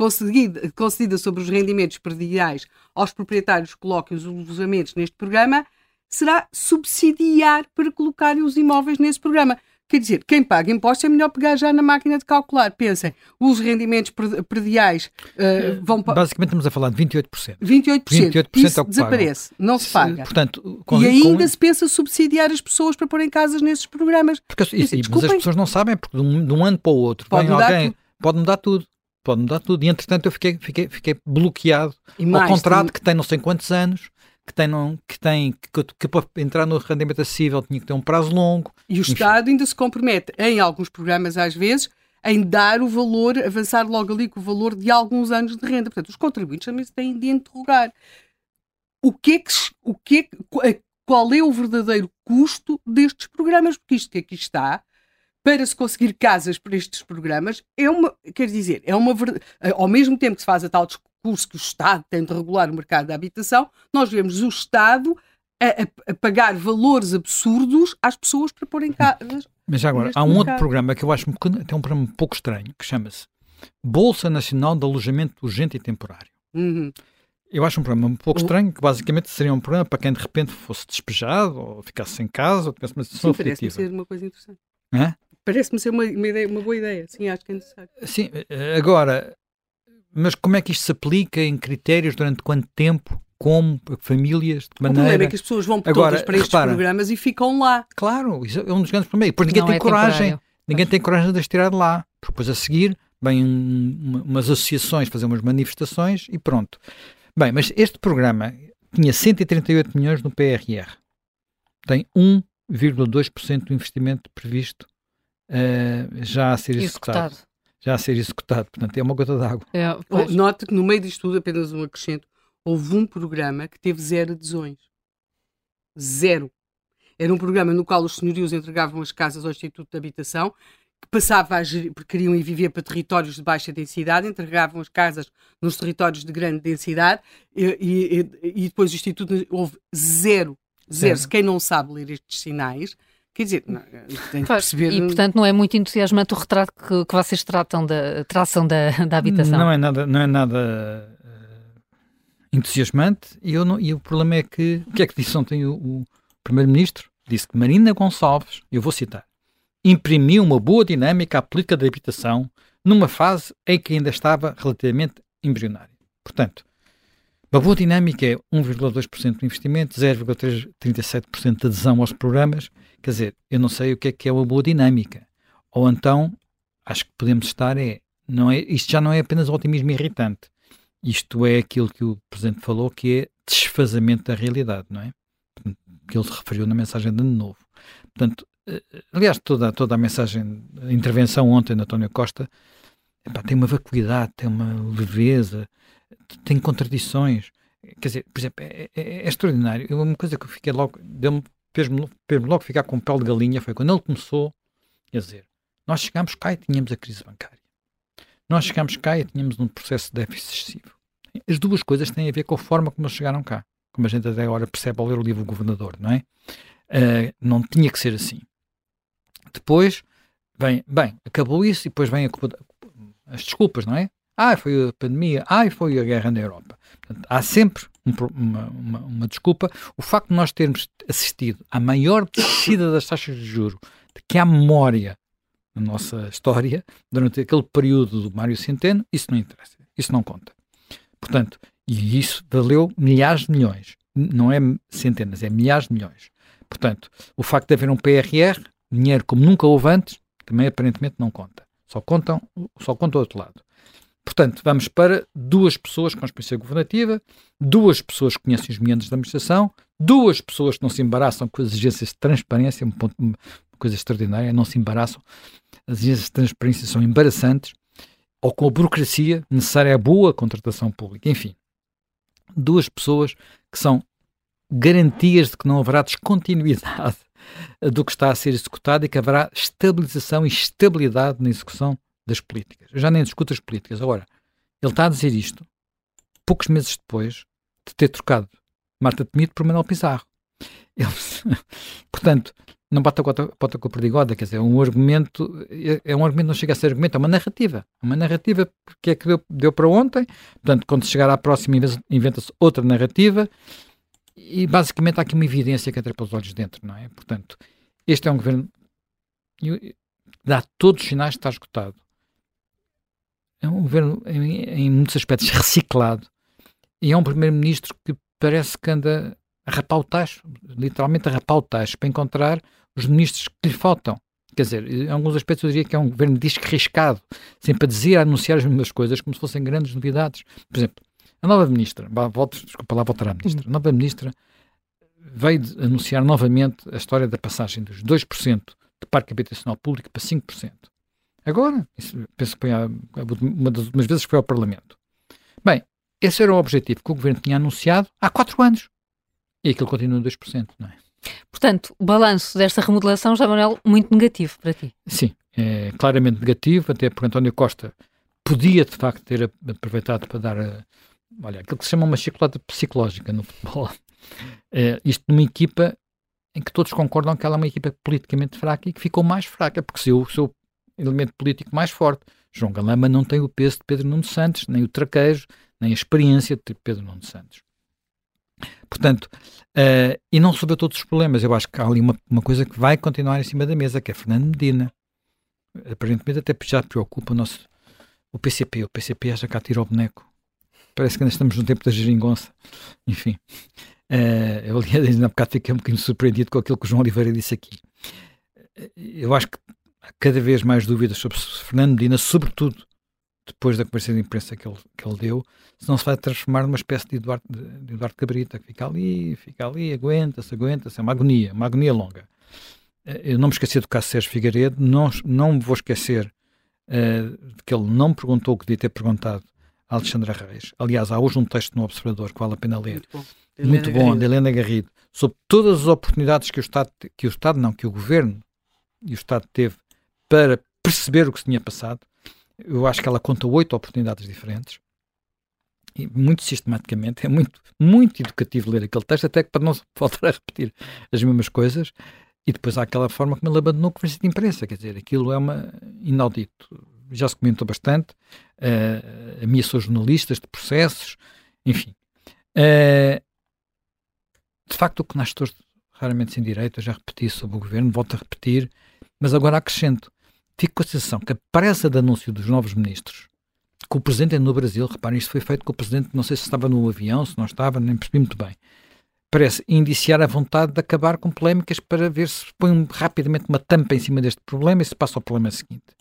concedida, concedida sobre os rendimentos prediais aos proprietários que coloquem os alojamentos neste programa, será subsidiar para colocarem os imóveis nesse programa. Quer dizer, quem paga impostos é melhor pegar já na máquina de calcular. Pensem, os rendimentos prediais uh, vão para. Basicamente estamos a falar de 28%. 28%. 28% Isso é desaparece, não se paga. Portanto, com, e ainda com... se pensa subsidiar as pessoas para porem casas nesses programas. Porque, isso, mas as pessoas não sabem, porque de um, de um ano para o outro pode vem alguém, tudo. pode mudar tudo pode mudar tudo. E entretanto eu fiquei, fiquei, fiquei bloqueado ao contrato tem... que tem não sei quantos anos, que tem, não, que, tem que, que, para entrar no rendimento acessível tinha que ter um prazo longo. E o Enfim. Estado ainda se compromete, em alguns programas às vezes, em dar o valor, avançar logo ali com o valor de alguns anos de renda. Portanto, os contribuintes também se têm de interrogar. O que é que, o que, é que qual é o verdadeiro custo destes programas? Porque isto que aqui está para se conseguir casas para estes programas é uma, quer dizer, é uma ao mesmo tempo que se faz a tal discurso que o Estado tem de regular o mercado da habitação, nós vemos o Estado a, a, a pagar valores absurdos às pessoas para porem casas. Mas agora, há um mercado. outro programa que eu acho tem um programa um pouco estranho, que chama-se Bolsa Nacional de Alojamento Urgente e Temporário. Uhum. Eu acho um programa um pouco estranho, que basicamente seria um programa para quem de repente fosse despejado, ou ficasse sem casa, ou tivesse uma situação Sim, parece ser uma coisa interessante. É? Parece-me ser uma, uma, ideia, uma boa ideia. Sim, acho que é necessário. Sim, agora, mas como é que isto se aplica em critérios durante quanto tempo? Como? Famílias? De maneira... O problema é que as pessoas vão Agora, todas para estes repara, programas e ficam lá. Claro, isso é um dos grandes problemas. Depois ninguém não tem é coragem. Temporário. ninguém tem coragem de as tirar de lá. Porque depois a seguir vêm um, umas associações fazer umas manifestações e pronto. Bem, mas este programa tinha 138 milhões no PRR. Tem 1,2% do investimento previsto uh, já a ser executado. executado. Já a ser executado. Portanto, é uma gota d'água. É, Note que no meio disto tudo, apenas um acrescento, houve um programa que teve zero adesões. Zero. Era um programa no qual os senhorios entregavam as casas ao Instituto de Habitação, que passava a gerir, porque queriam ir viver para territórios de baixa densidade, entregavam as casas nos territórios de grande densidade e, e, e depois o Instituto houve zero, zero. zero. Quem não sabe ler estes sinais, Quer dizer, não, tem que perceber... E, portanto, não é muito entusiasmante o retrato que, que vocês tratam da tração da, da habitação? Não é nada, não é nada uh, entusiasmante e, eu não, e o problema é que, o que é que disse ontem o, o Primeiro-Ministro? Disse que Marina Gonçalves, eu vou citar, imprimiu uma boa dinâmica à política de habitação numa fase em que ainda estava relativamente embrionária. Portanto, uma boa dinâmica é 1,2% de investimento, 0,37% de adesão aos programas. Quer dizer, eu não sei o que é que é uma boa dinâmica. Ou então, acho que podemos estar é, não é, isto já não é apenas otimismo irritante. Isto é aquilo que o Presidente falou, que é desfazamento da realidade, não é? Que ele se referiu na mensagem de ano novo. Portanto, eh, aliás, toda, toda a mensagem, a intervenção ontem de António Costa epá, tem uma vacuidade, tem uma leveza, tem contradições. Quer dizer, por exemplo, é, é, é extraordinário. Uma coisa que eu fiquei logo, fez-me fez logo ficar com pele de galinha foi quando ele começou a dizer: Nós chegámos cá e tínhamos a crise bancária. Nós chegámos cá e tínhamos um processo de déficit excessivo. As duas coisas têm a ver com a forma como eles chegaram cá. Como a gente até agora percebe ao ler o livro Governador, não é? Uh, não tinha que ser assim. Depois, vem, bem, acabou isso e depois vem a, as desculpas, não é? Ah, foi a pandemia, ah, foi a guerra na Europa. Portanto, há sempre um, uma, uma, uma, desculpa. O facto de nós termos assistido à maior descida das taxas de juro de que há memória na nossa história, durante aquele período do Mário Centeno, isso não interessa, isso não conta. Portanto, e isso valeu milhares de milhões, não é centenas, é milhares de milhões. Portanto, o facto de haver um PRR, dinheiro como nunca houve antes, também aparentemente não conta. Só contam, só conta o outro lado. Portanto, vamos para duas pessoas com experiência governativa, duas pessoas que conhecem os meandros da administração, duas pessoas que não se embaraçam com as exigências de transparência, um ponto, uma coisa extraordinária, não se embaraçam. As exigências de transparência são embaraçantes, ou com a burocracia necessária à boa contratação pública. Enfim, duas pessoas que são garantias de que não haverá descontinuidade do que está a ser executado e que haverá estabilização e estabilidade na execução das políticas. Eu já nem discuto as políticas. Agora, ele está a dizer isto poucos meses depois de ter trocado Marta Temido por Manuel Pizarro. Ele, portanto, não bate a bota com a perdigoda, quer dizer, é um argumento, é, é, um argumento, não chega a ser argumento, é uma narrativa. É uma narrativa que é que deu, deu para ontem, portanto, quando chegar à próxima inventa-se outra narrativa e basicamente há aqui uma evidência que entra pelos olhos dentro, não é? Portanto, este é um governo que dá todos os sinais de estar esgotado é um governo, em, em muitos aspectos, reciclado. E é um primeiro-ministro que parece que anda a rapar o tacho, literalmente a rapar o tacho, para encontrar os ministros que lhe faltam. Quer dizer, em alguns aspectos eu diria que é um governo disque-riscado, sempre a dizer, a anunciar as mesmas coisas como se fossem grandes novidades. Por exemplo, a nova ministra, volto, desculpa lá voltar à ministra, a nova ministra veio anunciar novamente a história da passagem dos 2% de parque habitacional público para 5%. Agora, isso, penso que foi uma das últimas vezes que foi ao Parlamento. Bem, esse era o objetivo que o Governo tinha anunciado há quatro anos. E aquilo continua em 2%, não é? Portanto, o balanço desta remodelação, já Manuel, muito negativo para ti. Sim, é claramente negativo, até porque António Costa podia, de facto, ter aproveitado para dar, olha, aquilo que se chama uma chocolate psicológica no futebol. É, isto numa equipa em que todos concordam que ela é uma equipa politicamente fraca e que ficou mais fraca, porque se o seu elemento político mais forte. João Galamba não tem o peso de Pedro Nuno Santos, nem o traquejo, nem a experiência de Pedro Nuno Santos. Portanto, uh, e não resolveu todos os problemas. Eu acho que há ali uma, uma coisa que vai continuar em cima da mesa, que é Fernando Medina. Aparentemente até já preocupa o nosso o PCP. O PCP acha que atira o boneco. Parece que ainda estamos no tempo da geringonça. Enfim. Uh, eu, aliás, ainda há bocado fiquei um bocadinho surpreendido com aquilo que o João Oliveira disse aqui. Eu acho que há cada vez mais dúvidas sobre Fernando Medina, sobretudo depois da conversa de imprensa que ele, que ele deu, se não se vai transformar numa espécie de Eduardo, de Eduardo Cabrita, que fica ali, fica ali, aguenta-se, aguenta-se, é uma agonia, uma agonia longa. Eh, eu não me esqueci do caso Sérgio Figueiredo, não, não me vou esquecer uh, de que ele não perguntou o que devia ter perguntado a Alexandra Reis. Aliás, há hoje um texto no Observador que vale a pena ler. Muito bom, de Muito bom de Helena Garrido, sobre todas as oportunidades que o Estado, que o Estado não, que o Governo e o Estado teve para perceber o que se tinha passado. Eu acho que ela conta oito oportunidades diferentes. E muito sistematicamente, é muito, muito educativo ler aquele texto, até que para não voltar a repetir as mesmas coisas. E depois há aquela forma como ele abandonou a conversa de imprensa, quer dizer, aquilo é uma inaudito. Já se comentou bastante, uh, ameaçou jornalistas de processos, enfim. Uh, de facto, o que nasce todos raramente sem direito, eu já repeti sobre o governo, volto a repetir, mas agora acrescento. Fico com a sensação que a pressa de anúncio dos novos ministros, que o presidente é no Brasil, reparem, isto foi feito com o presidente, não sei se estava no avião, se não estava, nem percebi muito bem, parece indiciar a vontade de acabar com polémicas para ver se põe rapidamente uma tampa em cima deste problema e se passa ao problema seguinte.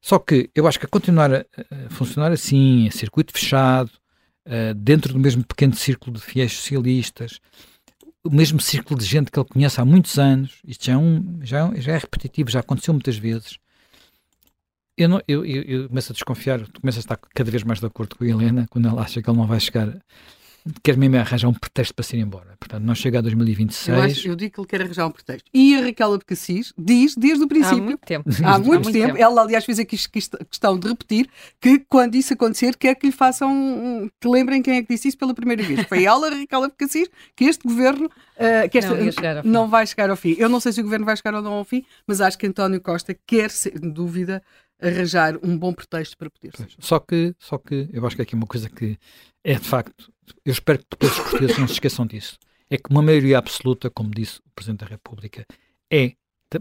Só que eu acho que a continuar a, funcionar assim, a circuito fechado, dentro do mesmo pequeno círculo de fiéis socialistas, o mesmo círculo de gente que ele conhece há muitos anos, isto já é, um, já, é já é repetitivo, já aconteceu muitas vezes. Eu, não, eu, eu, eu começo a desconfiar, tu começas a estar cada vez mais de acordo com a Helena quando ela acha que ele não vai chegar quer mesmo arranjar um pretexto para se ir embora. Portanto, não chega a 2026. Eu, acho, eu digo que ele quer arranjar um pretexto. E a Raquel Abcacis diz desde o princípio. Há muito tempo. Há muito, há muito tempo. tempo. Ela, aliás, fez aqui questão de repetir que quando isso acontecer, quer que lhe façam. que lembrem quem é que disse isso pela primeira vez. Foi ela, Raquel Abcacis, que este governo. Uh, que esta, não, não, vai chegar ao fim. Eu não sei se o governo vai chegar ou não ao fim, mas acho que António Costa quer, sem dúvida, arranjar um bom pretexto para poder ser. Só que, só que eu acho que aqui uma coisa que é de facto eu espero que todos os portugueses não se esqueçam disso, é que uma maioria absoluta, como disse o Presidente da República, é,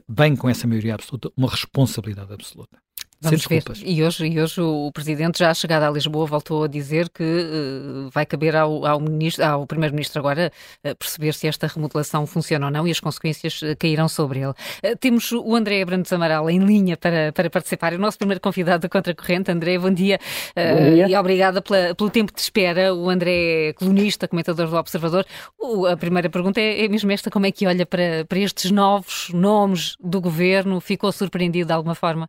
bem com essa maioria absoluta, uma responsabilidade absoluta. Vamos ver. E hoje, e hoje o Presidente, já chegado a Lisboa, voltou a dizer que uh, vai caber ao, ao, ao Primeiro-Ministro agora uh, perceber se esta remodelação funciona ou não e as consequências uh, cairão sobre ele. temos o André Abrantes Amaral em linha para, para participar. É o nosso primeiro convidado da Contracorrente. André, bom dia. bom dia. E obrigada pela, pelo tempo de espera. O André é colunista, comentador do Observador. O, a primeira pergunta é, é mesmo esta: como é que olha para, para estes novos nomes do governo? Ficou surpreendido de alguma forma?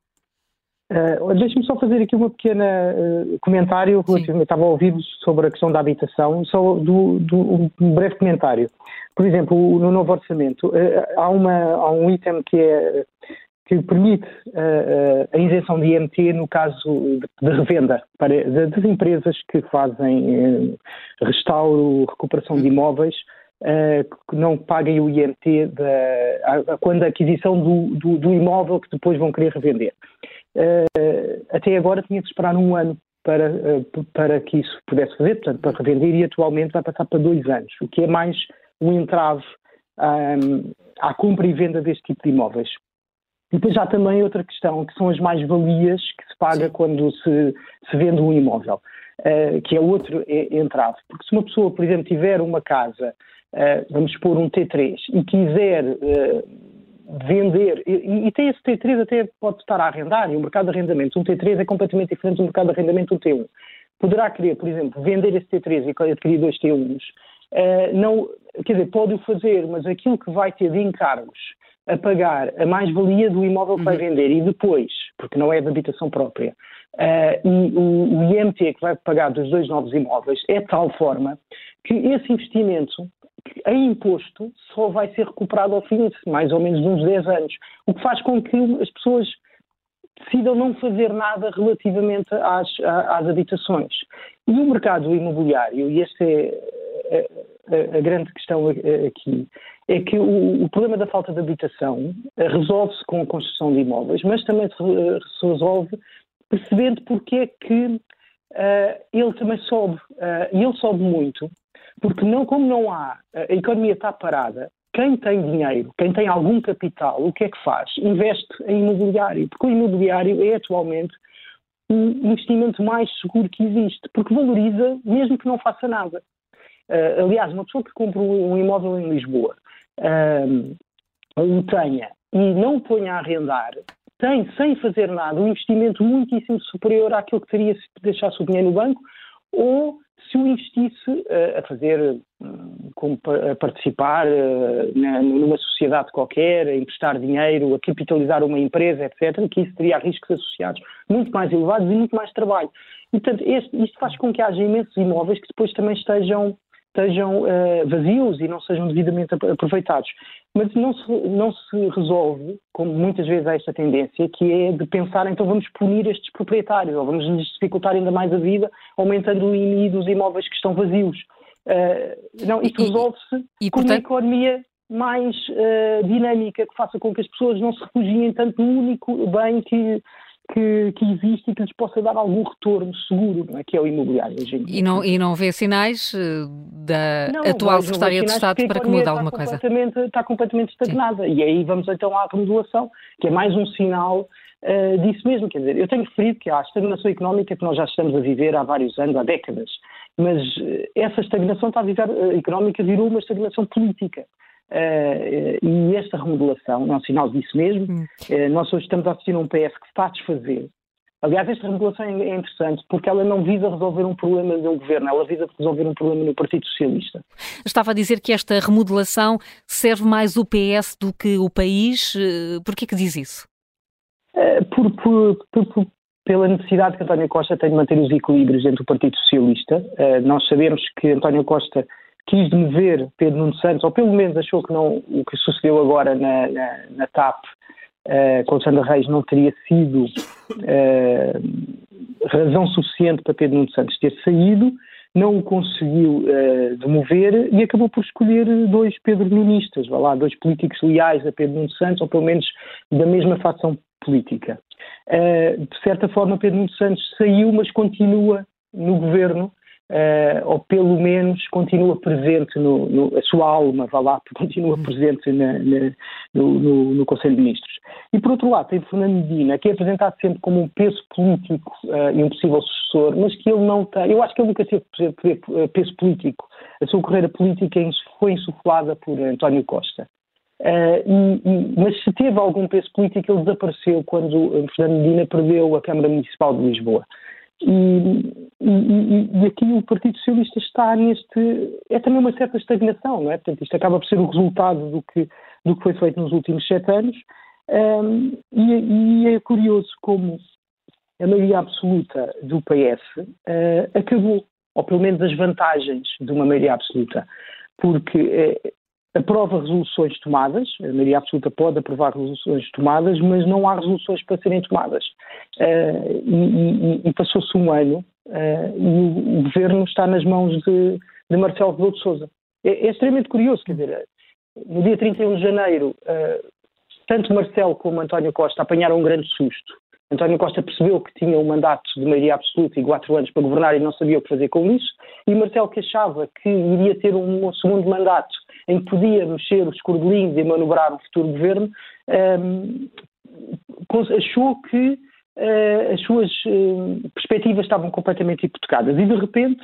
Uh, Deixe-me só fazer aqui um pequeno uh, comentário relativamente, estava a ouvir sobre a questão da habitação, só do, do, um breve comentário. Por exemplo, no novo orçamento, uh, há, uma, há um item que é que permite a isenção de IMT no caso de, revenda para, de, das empresas que fazem restauro, recuperação de imóveis, que não paguem o IMT da, quando a aquisição do, do, do imóvel que depois vão querer revender. Uh, até agora tinha que esperar um ano para, uh, para que isso pudesse fazer, portanto, para revender, e atualmente vai passar para dois anos, o que é mais um entrave um, à compra e venda deste tipo de imóveis. E depois há também outra questão, que são as mais-valias que se paga quando se, se vende um imóvel, uh, que é outro entrave. Porque se uma pessoa, por exemplo, tiver uma casa, vamos expor um T3, e quiser vender, e, e, tem esse T3 até pode estar a arrendar, e o mercado de arrendamento, um T3 é completamente diferente do mercado de arrendamento do T1. Poderá querer, por exemplo, vender esse T3 e adquirir dois T1s, uh, eh, não, quer dizer, pode o fazer, mas aquilo que vai ter de encargos a pagar a mais-valia do imóvel que vai uhum. vender e depois, porque não é de habitação própria, uh, e o, o IMT que vai pagar dos dois novos imóveis é de tal forma que esse investimento em imposto só vai ser recuperado ao fim de mais ou menos uns 10 anos, o que faz com que as pessoas decidam não fazer nada relativamente às, às habitações. E o mercado imobiliário, e esta é a, a, a grande questão aqui, é que o, o, problema da falta de habitação resolve-se com a construção de imóveis, mas também se resolve percebendo porque é que ele também sobe. Uh, e ele sobe muito porque não, como não há, a economia está parada, quem tem dinheiro, quem tem algum capital, o que é que faz? Investe em imobiliário, porque o imobiliário é atualmente o investimento mais seguro que existe, porque valoriza mesmo que não faça nada. Uh, aliás, uma pessoa que compra um imóvel em Lisboa uh, o tenha e não o ponha a arrendar, tem, sem fazer nada, um investimento muitíssimo superior àquilo que teria se deixasse o dinheiro no banco ou se o investisse uh, a fazer, como a participar uh, na, numa sociedade qualquer, a emprestar dinheiro, a capitalizar uma empresa, etc., que isso teria riscos associados muito mais elevados e muito mais trabalho. E, portanto, este, isto faz com que haja imensos imóveis que depois também estejam estejam uh, vazios e não sejam devidamente aproveitados. Mas não se, não se resolve, como muitas vezes há esta tendência, que é de pensar então vamos punir estes proprietários ou vamos lhes dificultar ainda mais a vida, aumentando o IMI dos imóveis que estão vazios. Uh, não, isto resolve-se com portanto... uma economia mais uh, dinâmica, que faça com que as pessoas não se refugiem tanto no único bem que que, que, existe e que lhes possa dar algum retorno seguro, não é? que é o imobiliário. E não, e não vê sinais eh, da não, atual Secretaria de Estado para que mude alguma coisa? Completamente, está completamente estagnada. Sim. E aí vamos então à remodelação, que é mais um sinal uh, disso mesmo. Quer dizer, eu tenho referido que há a estagnação económica que nós já estamos a viver há vários anos, há décadas. Mas uh, essa estagnação está a viver, uh, económica virou uma estagnação política. Uh, e esta remodelação é um sinal disso mesmo. Uh, nós hoje estamos a assistir a um PS que está a desfazer. Aliás, esta remodelação é interessante porque ela não visa resolver um problema de um governo, ela visa resolver um problema no Partido Socialista. Estava a dizer que esta remodelação serve mais o PS do que o país. Por que diz isso? Por, por, por, pela necessidade que António Costa tem de manter os equilíbrios dentro do Partido Socialista. nós sabemos que António Costa quis demover Pedro Nuno Santos, ou pelo menos achou que não, o que sucedeu agora na, na, na TAP uh, com Sandra Reis não teria sido uh, razão suficiente para Pedro Nuno Santos ter saído, não o conseguiu uh, demover e acabou por escolher dois Pedro Nunistas, vá lá, dois políticos leais a Pedro Nuno Santos, ou pelo menos da mesma facção política. Uh, de certa forma, Pedro Nuno Santos saiu, mas continua no governo Uh, ou pelo menos continua presente no, no, a sua alma, vá lá, continua presente na, na, no, no, no, Conselho de Ministros. E por outro lado tem Fernando Medina, que é apresentado sempre como um peso político uh, e um possível sucessor, mas que ele não tem, eu acho que ele nunca teve eh, peso político. A sua carreira política foi insuflada por António Costa. Uh, e, e, mas se teve algum peso político, ele desapareceu quando Fernando Medina perdeu a Câmara Municipal de Lisboa. E, e, e, aqui o Partido Socialista está neste. É também uma certa estagnação, não é? Portanto, isto acaba por ser o resultado do que, do que foi feito nos últimos sete anos. Um, e, e, é curioso como a maioria absoluta do PS uh, ah, acabou, ou pelo menos as vantagens de uma maioria absoluta, porque uh, aprova resoluções tomadas, a maioria absoluta pode aprovar resoluções tomadas, mas não há resoluções para serem tomadas. Uh, e, e, passou-se um ano uh, e o, governo está nas mãos de, de Marcelo Rebelo de Sousa. É, é, extremamente curioso, quer dizer, no dia 31 de janeiro, uh, tanto Marcelo como António Costa apanharam um grande susto. António Costa percebeu que tinha um mandato de maioria absoluta e quatro anos para governar e não sabia o que fazer com isso, e Marcelo que achava que iria ter um segundo mandato em que podia mexer os cordelinhos e manobrar o futuro governo, um, achou que uh, as suas uh, perspectivas estavam completamente hipotecadas e de repente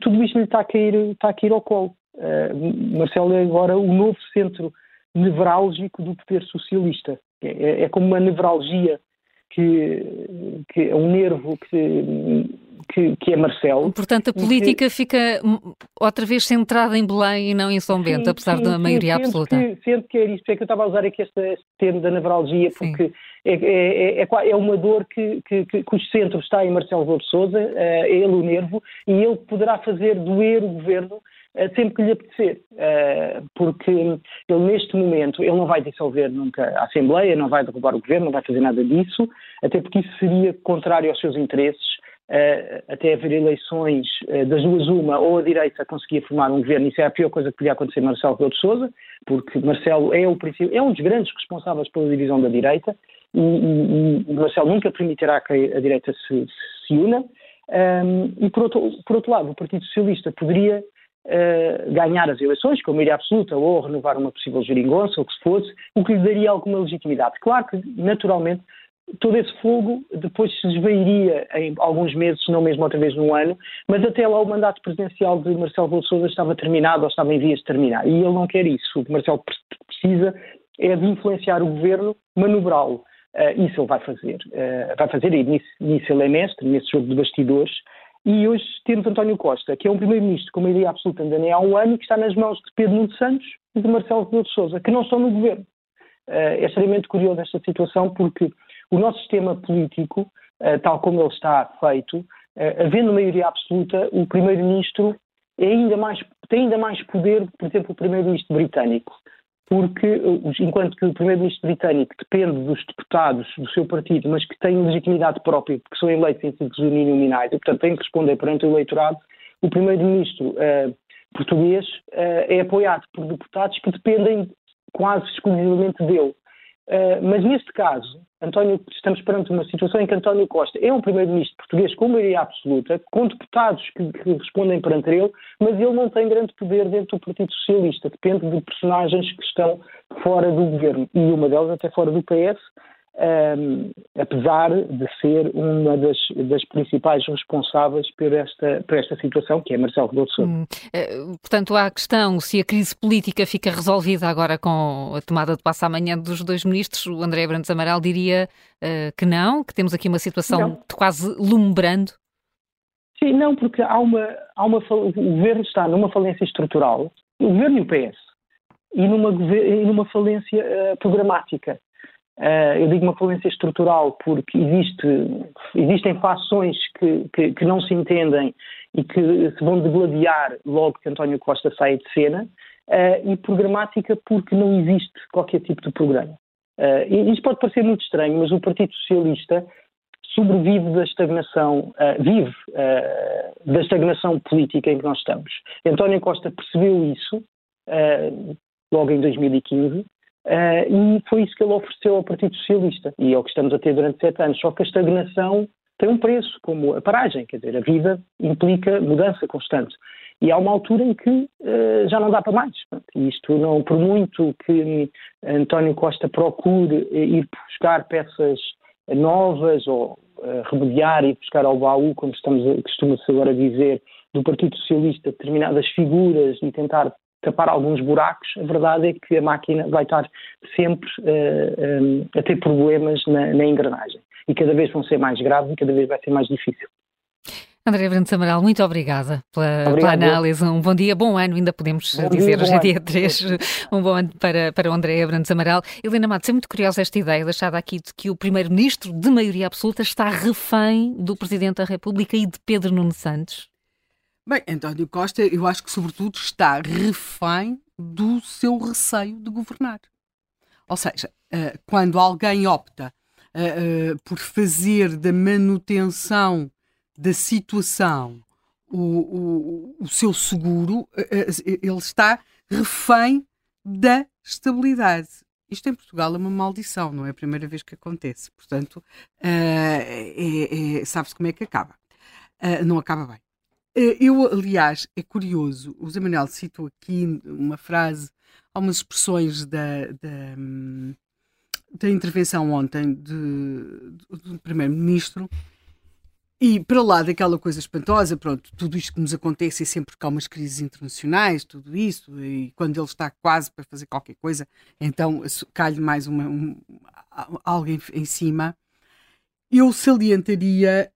tudo isto lhe está a cair, está a cair ao colo. Uh, Marcelo é agora o novo centro nevrálgico do poder socialista. É, é, é como uma nevralgia que, que é um nervo que que, que é Marcelo. Portanto, a política que... fica outra vez centrada em Belém e não em São Bento, sim, apesar sim, da maioria sim, absoluta. Que, sendo que é isso, é que eu estava a usar aqui este, termo da nevralgia, porque é, é, é, é, uma dor que, que, que, cujo centro está em Marcelo Rebelo de Sousa, é ele o nervo, e ele poderá fazer doer o governo eh, sempre que lhe apetecer, eh, porque ele neste momento ele não vai dissolver nunca a Assembleia, não vai derrubar o governo, não vai fazer nada disso, até porque isso seria contrário aos seus interesses Uh, até haver eleições uh, das duas uma, ou a direita conseguia formar um governo, isso é a pior coisa que podia acontecer Marcelo Rebelo de Sousa, porque Marcelo é, o é um dos grandes responsáveis pela divisão da direita, e, e, e Marcelo nunca permitirá que a direita se, se una, um, e por outro, por outro, lado, o Partido Socialista poderia uh, ganhar as eleições com maioria absoluta, ou renovar uma possível geringonça, ou o que se fosse, o que lhe daria alguma legitimidade. Claro que, naturalmente, todo esse fogo depois se esvairia em alguns meses, se não mesmo outra vez num ano, mas até lá o mandato presidencial de Marcelo Rebelo Sousa estava terminado ou estava em vias de terminar. E ele não quer isso. O que Marcelo precisa é de influenciar o governo, manobrá-lo. Uh, isso ele vai fazer. Uh, vai fazer, e nisso, nisso ele é mestre, nesse jogo de bastidores. E hoje temos António Costa, que é um primeiro-ministro com maioria absoluta ainda há um ano, que está nas mãos de Pedro Nuno Santos e de Marcelo Rebelo de Sousa, que não estão no governo. Uh, é extremamente curioso esta situação porque o nosso sistema político, tal como ele está feito, havendo maioria absoluta, o primeiro-ministro é ainda mais, tem ainda mais poder, por exemplo, o primeiro-ministro britânico porque enquanto que o primeiro-ministro britânico depende dos deputados do seu partido, mas que têm legitimidade própria, porque são eleitos em círculos uninominais e, portanto, têm que responder perante o eleitorado, o primeiro-ministro português é apoiado por deputados que dependem quase exclusivamente dele. Uh, mas neste caso, António, estamos perante uma situação em que António Costa é um primeiro-ministro português com maioria absoluta, com deputados que, que, respondem perante ele, mas ele não tem grande poder dentro do Partido Socialista, depende de personagens que estão fora do governo, e uma delas até fora do PS, um, apesar de ser uma das, das, principais responsáveis por esta, por esta situação, que é Marcelo Rebelo de Sousa. Hum, eh, portanto, há a questão se a crise política fica resolvida agora com a tomada de passo amanhã dos dois ministros, o André Brandes Amaral diria uh, que não, que temos aqui uma situação não. quase lumbrando. Sim, não, porque há uma, há uma, o governo está numa falência estrutural, o governo e o PS, e numa, e numa falência uh, programática. Uh, eu digo uma falência estrutural porque existe, existem fações que, que, que, não se entendem e que se vão degladiar logo que António Costa sai de cena, uh, e programática porque não existe qualquer tipo de programa. Uh, e isto pode parecer muito estranho, mas o Partido Socialista sobrevive da estagnação, vive da estagnação política em que nós estamos. António Costa percebeu isso logo em 2015 Uh, e foi isso que ele ofereceu ao Partido Socialista e é o que estamos a ter durante sete anos. Só que a estagnação tem um preço, como a paragem, quer dizer, a vida implica mudança constante. E há uma altura em que uh, já não dá para mais. Isto não, por muito que António Costa procure ir buscar peças novas ou uh, remediar e buscar ao baú, como estamos costuma-se agora dizer, do Partido Socialista, determinadas figuras e tentar tapar alguns buracos, a verdade é que a máquina vai estar sempre uh, eh, um, eh, a ter problemas na, na, engrenagem. E cada vez vão ser mais graves e cada vez vai ser mais difícil. André Brandes Amaral, muito obrigada pela, pela, análise. Um bom dia, bom ano, ainda podemos bom dizer, dia, hoje é dia 3. Um bom ano para, para o André Brandes Amaral. Helena Matos, é muito curiosa esta ideia deixada aqui de que o primeiro-ministro de maioria absoluta está refém do Presidente da República e de Pedro Nuno Santos. Bem, António Costa, eu acho que sobretudo está refém do seu receio de governar. Ou seja, uh, quando alguém opta uh, uh, por fazer da manutenção da situação o, o, o seu seguro, ele está refém da estabilidade. Isto em Portugal é uma maldição, não é a primeira vez que acontece. Portanto, é, é, sabe-se como é que acaba. não acaba bem. Eh, eu, aliás, é curioso, o Zé Manuel citou aqui uma frase, algumas expressões da, da, da intervenção ontem de, do Primeiro-Ministro, e para lá daquela coisa espantosa, pronto, tudo isto que nos acontece é sempre que há umas crises internacionais, tudo isso, e quando ele está quase para fazer qualquer coisa, então cai-lhe mais uma, um, alguém em cima. Eu salientaria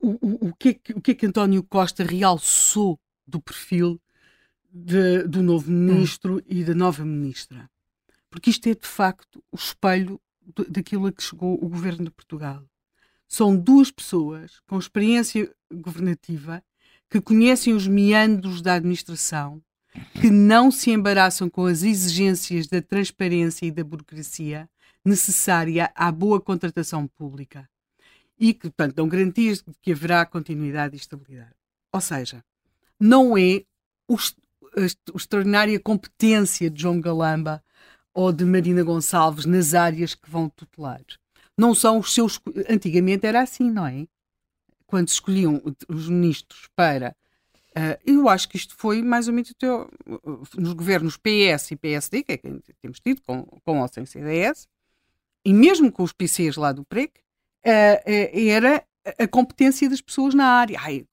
o, o, que é que, o que é que António Costa realçou do perfil de, do novo ministro hum. e da nova ministra? Porque isto é, de facto, o espelho daquilo a que chegou o governo de Portugal. São duas pessoas com experiência governativa que conhecem os meandros da administração, que não se embaraçam com as exigências da transparência e da burocracia necessária à boa contratação pública e que, portanto, dão garantias de que haverá continuidade e estabilidade. Ou seja, não é o, a, extraordinária competência de João Galamba ou de Marina Gonçalves nas áreas que vão tutelar. Não são os seus. Antigamente era assim, não é? Quando se escolhiam os ministros para. Uh, eu acho que isto foi mais ou menos teu, nos governos PS e PSD, que é que temos tido, com, com ou sem CDS, e mesmo com os PCs lá do PREC, uh, era a competência das pessoas na área. Ai,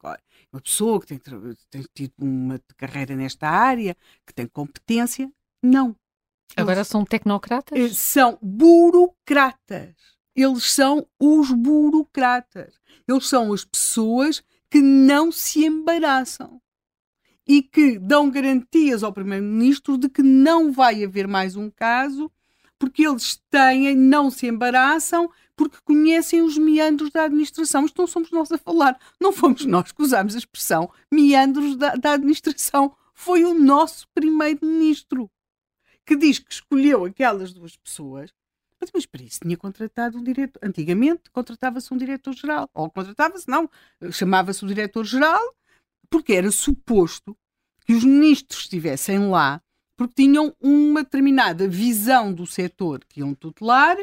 uma pessoa que tem, tem tido uma carreira nesta área, que tem competência. Não. Agora são tecnocratas? Eh, são burocratas. Eles são os burocratas. Eles são as pessoas que não se embaraçam e que dão garantias ao Primeiro-Ministro de que não vai haver mais um caso, porque eles têm, não se embaraçam, porque conhecem os meandros da administração. Isto não somos nós a falar, não fomos nós que usámos a expressão meandros da, da administração. Foi o nosso Primeiro-Ministro que diz que escolheu aquelas duas pessoas. Mas, mas para isso tinha contratado um diretor. Antigamente contratava-se um diretor-geral. Ou contratava-se, não, chamava-se o diretor-geral, porque era suposto que os ministros estivessem lá porque tinham uma determinada visão do setor que iam tutelar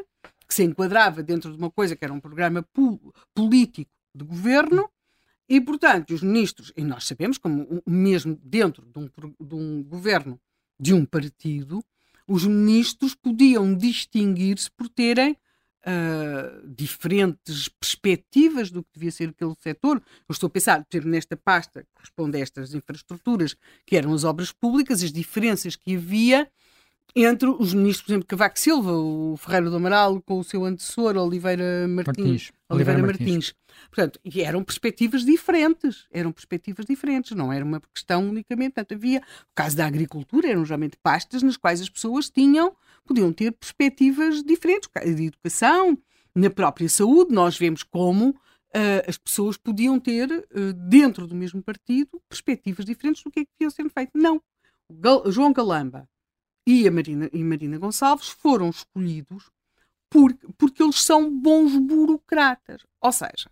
que se enquadrava dentro de uma coisa que era um programa político de governo, e, portanto, os ministros, e nós sabemos, como mesmo dentro de um, de um governo de um partido, os ministros podiam distinguir-se por terem uh, diferentes perspectivas do que devia ser aquele setor. Eu estou a pensar, ter nesta pasta que responde a estas infraestruturas, que eram as obras públicas, as diferenças que havia entre os ministros, por exemplo, Cavaco Silva, o Ferreira do Amaral, com o seu antecessor, Oliveira Martins. Martins. Oliveira, Oliveira Martins. Martins. Portanto, e eram perspectivas diferentes, eram perspectivas diferentes, não era uma questão unicamente, portanto, havia, o caso da agricultura, eram geralmente pastas nas quais as pessoas tinham, podiam ter perspectivas diferentes, de educação, na própria saúde, nós vemos como uh, as pessoas podiam ter, uh, dentro do mesmo partido, perspectivas diferentes do que é que devia ser feito. Não. João Galamba, e a Marina, e Marina Gonçalves foram escolhidos por, porque eles são bons burocratas. Ou seja,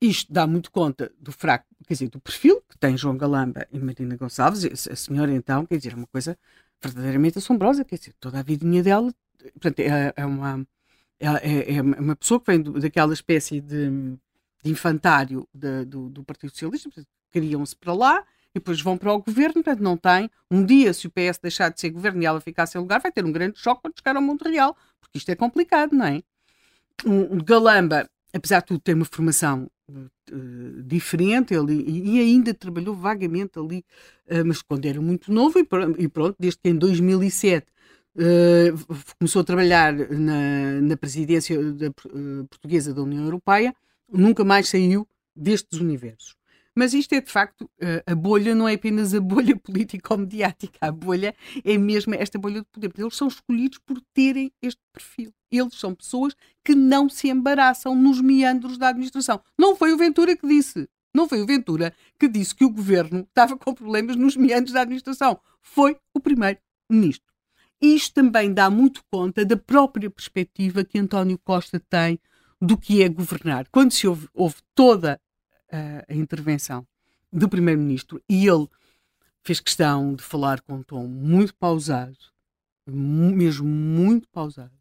isto dá muito conta do fraco, quer dizer, do perfil que tem João Galamba e Marina Gonçalves. A senhora, então, quer dizer, é uma coisa verdadeiramente assombrosa, quer dizer, toda a vidinha dela, portanto, é, é uma, é, é, uma pessoa que vem do, daquela espécie de, de infantário de, do, do Partido Socialista, queriam-se para lá, e depois vão para o governo, portanto não tem. Um dia, se o PS deixar de ser governo e ela ficar sem lugar, vai ter um grande choque quando chegar ao mundo real, porque isto é complicado, não é? Um, Galamba, apesar de tudo, tem uma formação uh, diferente ele, e, ainda trabalhou vagamente ali, uh, mas quando era muito novo, e, pronto, desde que em 2007 uh, começou a trabalhar na, na presidência da, portuguesa da União Europeia, nunca mais saiu destes universos. Mas isto é de facto, eh, a bolha não é apenas a bolha político-mediática, a bolha é mesmo esta bolha de poder. Eles são escolhidos por terem este perfil. Eles são pessoas que não se embaraçam nos meandros da administração. Não foi o Ventura que disse. Não foi o Ventura que disse que o governo estava com problemas nos meandros da administração. Foi o primeiro-ministro. Isto também dá muito conta da própria perspectiva que António Costa tem do que é governar. Quando se houve toda a, intervenção do Primeiro-Ministro e ele fez questão de falar com um tom muito pausado, mesmo muito pausado,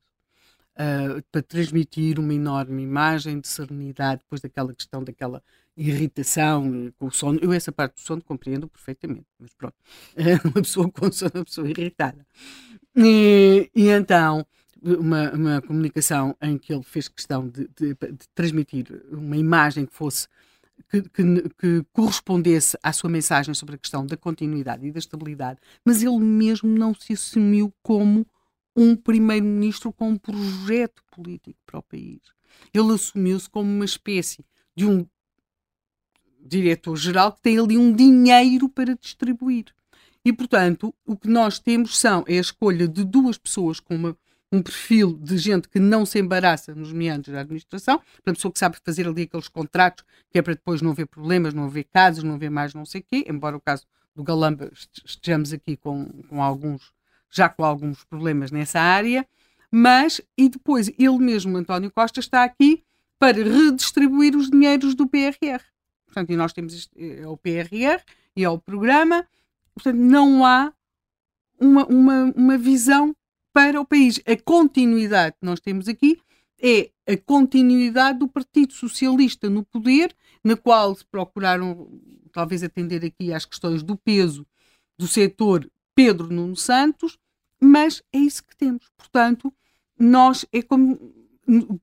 uh, para transmitir uma enorme imagem de serenidade depois daquela questão, daquela irritação com o sono. Eu essa parte do sono compreendo perfeitamente, mas pronto, uma pessoa com sono, uma pessoa irritada. E, e então, uma, uma, comunicação em que ele fez questão de, de, de transmitir uma imagem que fosse que, que, que, correspondesse à sua mensagem sobre a questão da continuidade e da estabilidade, mas ele mesmo não se assumiu como um primeiro-ministro com um projeto político para o país. Ele assumiu-se como uma espécie de um diretor-geral que tem ali um dinheiro para distribuir. E, portanto, o que nós temos são é a escolha de duas pessoas com uma um perfil de gente que não se embaraça nos meandros da administração, para pessoa que sabe fazer ali aqueles contratos, que é para depois não haver problemas, não haver casos, não haver mais não sei o quê, embora o caso do Galamba estejamos aqui com, com alguns, já com alguns problemas nessa área, mas, e depois ele mesmo, António Costa, está aqui para redistribuir os dinheiros do PRR. Portanto, e nós temos este, é o PRR e é o programa, portanto, não há uma, uma, uma visão para o país. A continuidade que nós temos aqui é a continuidade do Partido Socialista no poder, na qual se procuraram talvez atender aqui às questões do peso do setor Pedro Nuno Santos, mas é isso que temos. Portanto, nós é como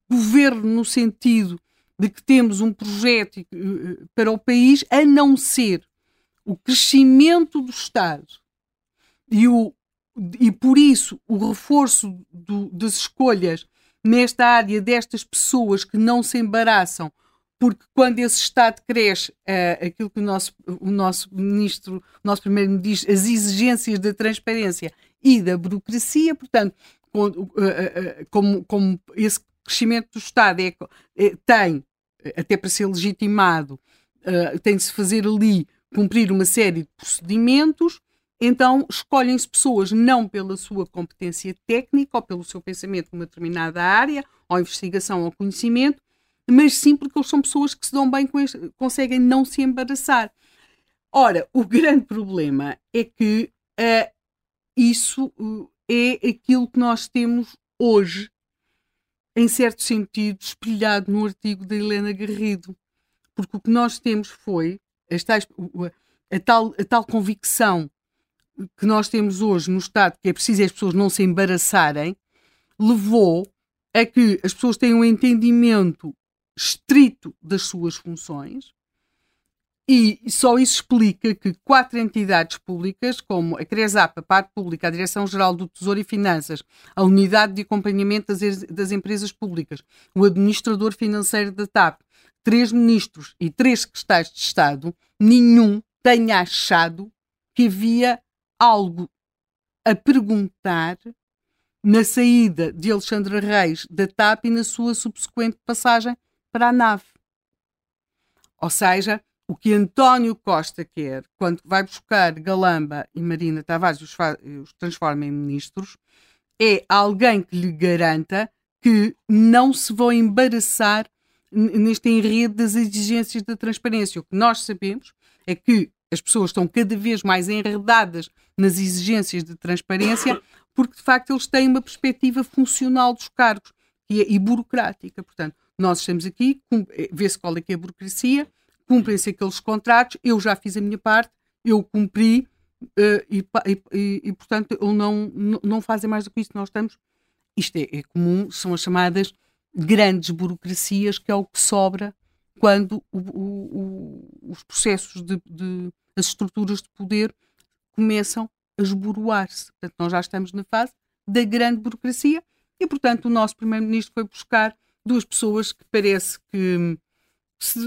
governo no sentido de que temos um projeto eh, para o país, a não ser o crescimento do Estado e o e por isso o reforço do, das escolhas nesta área destas pessoas que não se embaraçam, porque quando esse Estado cresce, uh, aquilo que o nosso, o nosso ministro, o nosso primeiro diz, as exigências da transparência e da burocracia, portanto, com, uh, uh, como, como, esse crescimento do Estado é, é tem, até para ser legitimado, tem de se fazer ali cumprir uma série de procedimentos, então, escolhem-se pessoas não pela sua competência técnica ou pelo seu pensamento numa determinada área, ou investigação ou conhecimento, mas sim porque eles são pessoas que se dão bem com este, conseguem não se embaraçar. Ora, o grande problema é que uh, isso uh, é aquilo que nós temos hoje, em certo sentido, espelhado no artigo da Helena Garrido. Porque o que nós temos foi tais, a, tal, a tal convicção que nós temos hoje no Estado, que é preciso as pessoas não se embaraçarem, levou a que as pessoas tenham um entendimento estrito das suas funções e só isso explica que quatro entidades públicas, como a CRESAP, a Parte Pública, a Direção-Geral do Tesouro e Finanças, a Unidade de Acompanhamento das, das Empresas Públicas, o Administrador Financeiro da TAP, três ministros e três secretários de Estado, nenhum tenha achado que havia algo a perguntar na saída de Alexandre Reis da TAP e na sua subsequente passagem para a nave. Ou seja, o que António Costa quer, quando vai buscar Galamba e Marina Tavares e os, os transforma em ministros, é alguém que lhe garanta que não se vão embaraçar neste enredo das exigências da transparência. O que nós sabemos é que as pessoas estão cada vez mais enredadas nas exigências de transparência, porque de facto eles têm uma perspectiva funcional dos cargos e, e burocrática. Portanto, nós estamos aqui, eh, vê-se qual é que é a burocracia, cumprem-se aqueles contratos, eu já fiz a minha parte, eu cumpri uh, e, e, e, portanto, ele não, não fazem mais do que isso. Nós estamos, isto é, é comum, são as chamadas grandes burocracias, que é o que sobra quando o, o, o, os processos de, de, as estruturas de poder começam a esboroar-se. Portanto, nós já estamos na fase da grande burocracia e, portanto, o nosso primeiro-ministro foi buscar duas pessoas que parece que, se,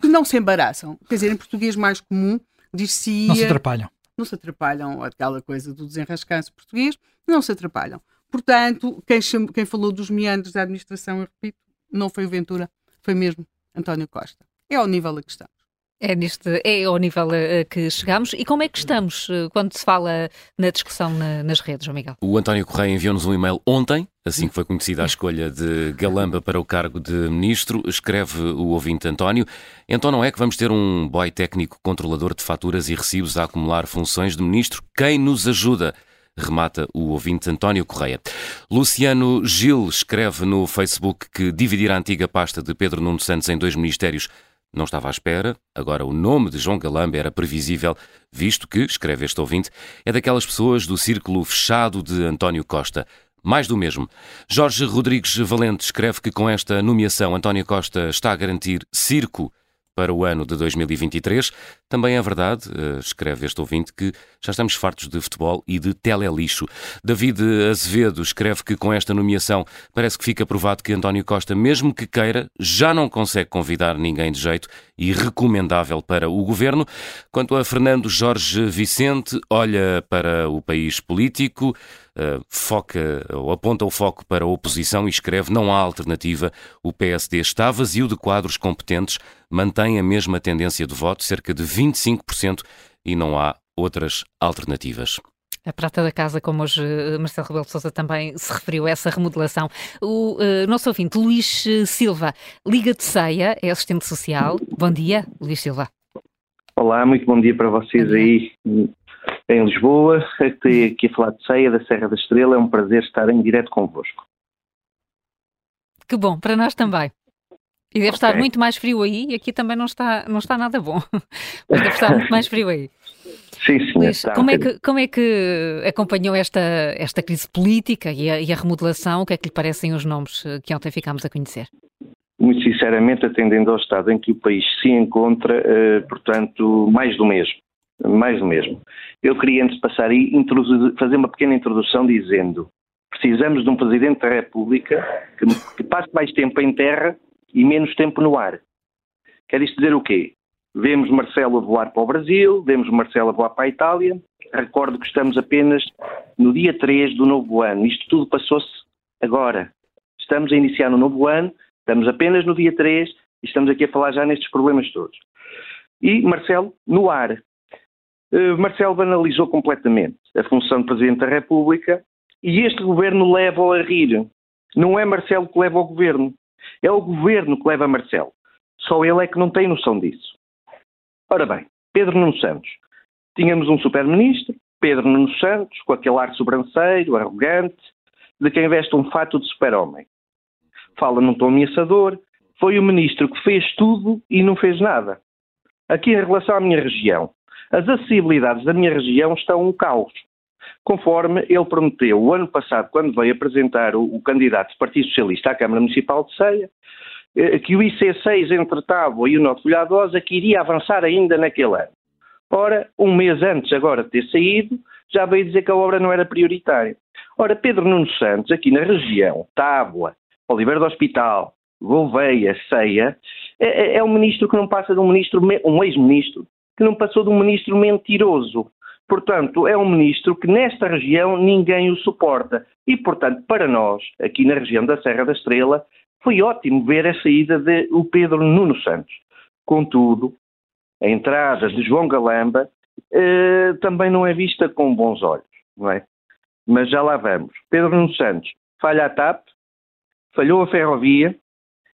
que não se embaraçam. Quer dizer, em português mais comum, diz-se... Não se atrapalham. Não se atrapalham, aquela coisa do desenrascanço português, não se atrapalham. Portanto, quem, quem falou dos meandros da administração, eu repito, não foi o Ventura, foi mesmo António Costa. É ao nível a que estamos. É, neste, é ao nível a, que chegamos. E como é que estamos eh, quando se fala na discussão na, nas redes, João Miguel? O António Correia enviou-nos um e-mail ontem, assim que foi conhecida a escolha de Galamba para o cargo de ministro. Escreve o ouvinte António. Então não é que vamos ter um boy técnico controlador de faturas e recibos a acumular funções de ministro? Quem nos ajuda? remata o ouvinte António Correia. Luciano Gil escreve no Facebook que dividir a antiga pasta de Pedro Nuno Santos em dois ministérios não estava à espera, agora o nome de João Galamba era previsível, visto que, escreve este ouvinte, é daquelas pessoas do círculo fechado de António Costa. Mais do mesmo. Jorge Rodrigues Valente escreve que com esta nomeação António Costa está a garantir circo para o ano de 2023. Também é verdade, eh, escreve este ouvinte, que já estamos fartos de futebol e de telelixo. David Azevedo escreve que com esta nomeação parece que fica provado que António Costa, mesmo que queira, já não consegue convidar ninguém de jeito e recomendável para o governo. Quanto a Fernando Jorge Vicente, olha para o país político, uh, foca ou aponta o foco para a oposição e escreve: não há alternativa. O PSD está vazio de quadros competentes, mantém a mesma tendência de voto, cerca de 25%, e não há outras alternativas. A prata da casa, como hoje eh, Marcelo Rebelo de Sousa também se referiu a essa remodelação. O uh, nosso ouvinte, Luís Silva, Liga de Ceia, é assistente social. Bom dia, Luís Silva. Olá, muito bom dia para vocês aí em Lisboa. Estou aqui a falar de Ceia, da Serra da Estrela. É um prazer estar em direto convosco. Que bom, para nós também. E deve okay. estar muito mais frio aí, e aqui também não está, não está nada bom. Mas deve estar muito mais frio aí. Sim, sim. Luís, como, é que, como é que acompanhou esta, esta crise política e a, e a remodelação? O que é que lhe parecem os nomes eh, que ontem ficámos a conhecer? Muito sinceramente, atendendo ao estado em que o país se encontra, uh, portanto, mais do mesmo. Mais do mesmo. Eu queria, antes de passar aí, fazer uma pequena introdução dizendo precisamos de um Presidente da República que, que passe mais tempo em terra e menos tempo no ar. Quer isto dizer o quê? Vemos Marcelo voar para o Brasil, vemos Marcelo voar para a Itália. Recordo que estamos apenas no dia 3 do novo ano. Isto tudo passou-se agora. Estamos a iniciar um novo ano, estamos apenas no dia 3 e estamos aqui a falar já nestes problemas todos. E Marcelo, no ar. Uh, Marcelo banalizou completamente a função de Presidente da República e este governo leva-o a rir. Não é Marcelo que leva o governo, é o governo que leva Marcelo. Só ele é que não tem noção disso. Ora bem, Pedro Nuno Santos. Tínhamos um super-ministro, Pedro Nuno Santos, com aquele ar sobranceiro, arrogante, de quem veste um fato de super-homem. Fala num tom ameaçador, foi o ministro que fez tudo e não fez nada. Aqui em relação à minha região, as acessibilidades da minha região estão um caos. Conforme ele prometeu o ano passado, quando veio apresentar o, o candidato do Partido Socialista à Câmara Municipal de Ceia, eh, que o IC6 entre Tábua e o Norte Folhadosa que iria avançar ainda naquele ano. Ora, um mês antes agora de ter saído, já veio dizer que a obra não era prioritária. Ora, Pedro Nuno Santos, aqui na região, Tábua, Oliveira do Hospital, Gouveia, Ceia, é, é, é um ministro que não passa de um ministro, um ex-ministro, que não passou de um ministro mentiroso. Portanto, é um ministro que nesta região ninguém o suporta. E, portanto, para nós, aqui na região da Serra da Estrela, foi ótimo ver a saída de o Pedro Nuno Santos. Contudo, a entrada de João Galamba eh, também não é vista com bons olhos, não é? Mas já lá vamos. Pedro Nuno Santos falha a TAP, falhou a ferrovia,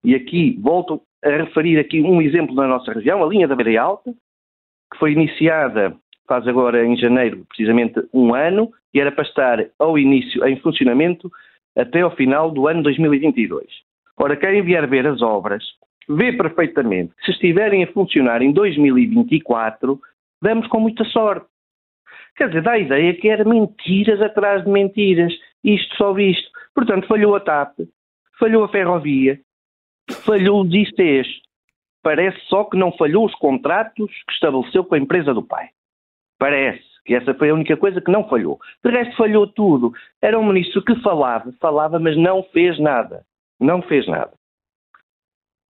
e aqui volto a referir aqui um exemplo da nossa região, a linha da Beira Alta, que foi iniciada faz agora em janeiro precisamente um ano, e era para estar ao início em funcionamento até ao final do ano 2022. Ora, quem vier ver as obras, vê perfeitamente se estiverem a funcionar em 2024, damos com muita sorte. Quer dizer, dá a ideia que era mentiras atrás de mentiras, isto só visto. Portanto, falhou a TAP, falhou a ferrovia, falhou os ICs. Parece só que não falhou os contratos que estabeleceu com a empresa do pai. Parece que essa foi a única coisa que não falhou. De resto, falhou tudo. Era um ministro que falava, falava, mas não fez nada. Não fez nada.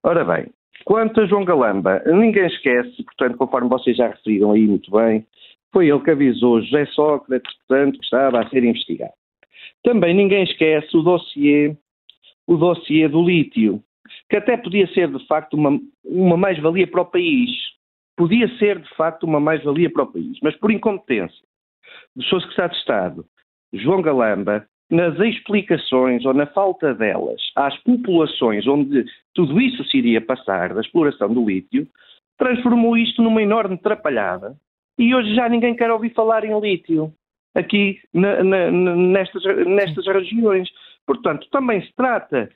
Ora bem, quanto a João Galamba, ninguém esquece, portanto, conforme vocês já referiram aí muito bem, foi ele que avisou José Sócrates, portanto, que estava a ser investigado. Também ninguém esquece o dossiê, o dossiê do lítio, que até podia ser, de facto, uma, uma mais-valia para o país. Podia ser, de facto, uma mais-valia para o país, mas por incompetência do seu secretário de Estado, João Galamba, nas explicações ou na falta delas às populações onde tudo isso se iria passar da exploração do lítio, transformou isto numa enorme trapalhada e hoje já ninguém quer ouvir falar em lítio aqui na, na, nestas, nestas regiões. Portanto, também se trata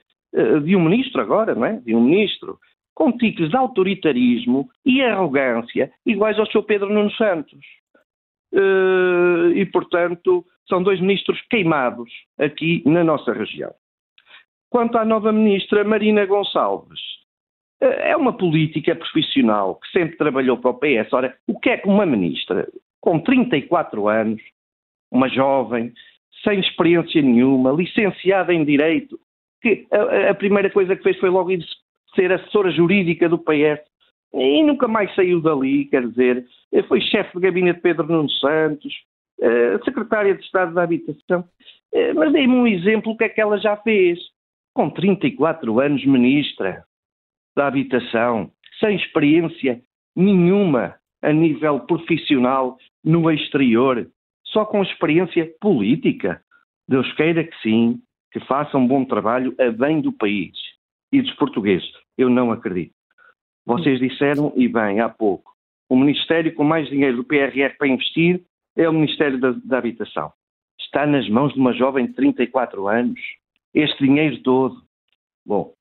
de um ministro agora, não é? De um ministro com tiques de autoritarismo e arrogância iguais ao Sr. Pedro Nuno Santos. Uh, e, portanto, são dois ministros queimados aqui na nossa região. Quanto à nova ministra Marina Gonçalves, eh, é uma política profissional que sempre trabalhou para o PS. Ora, o que é que uma ministra com 34 anos, uma jovem, sem experiência nenhuma, licenciada em Direito, que a, a primeira coisa que fez foi logo ir ser assessora jurídica do PS e nunca mais saiu dali, quer dizer, foi chefe de gabinete de Pedro Nuno Santos, eh, secretária de Estado da Habitação. Eh, mas dei-me um exemplo que é que ela já fez. Com 34 anos, ministra da Habitação, sem experiência nenhuma a nível profissional no exterior, só com experiência política. Deus queira que sim, que faça um bom trabalho a bem do país e dos portugueses. Eu não acredito. Vocês disseram, e bem, há pouco, o Ministério com mais dinheiro do PRR para investir é o Ministério da, da Habitação. Está nas mãos de uma jovem de 34 anos. Este dinheiro todo. Bom,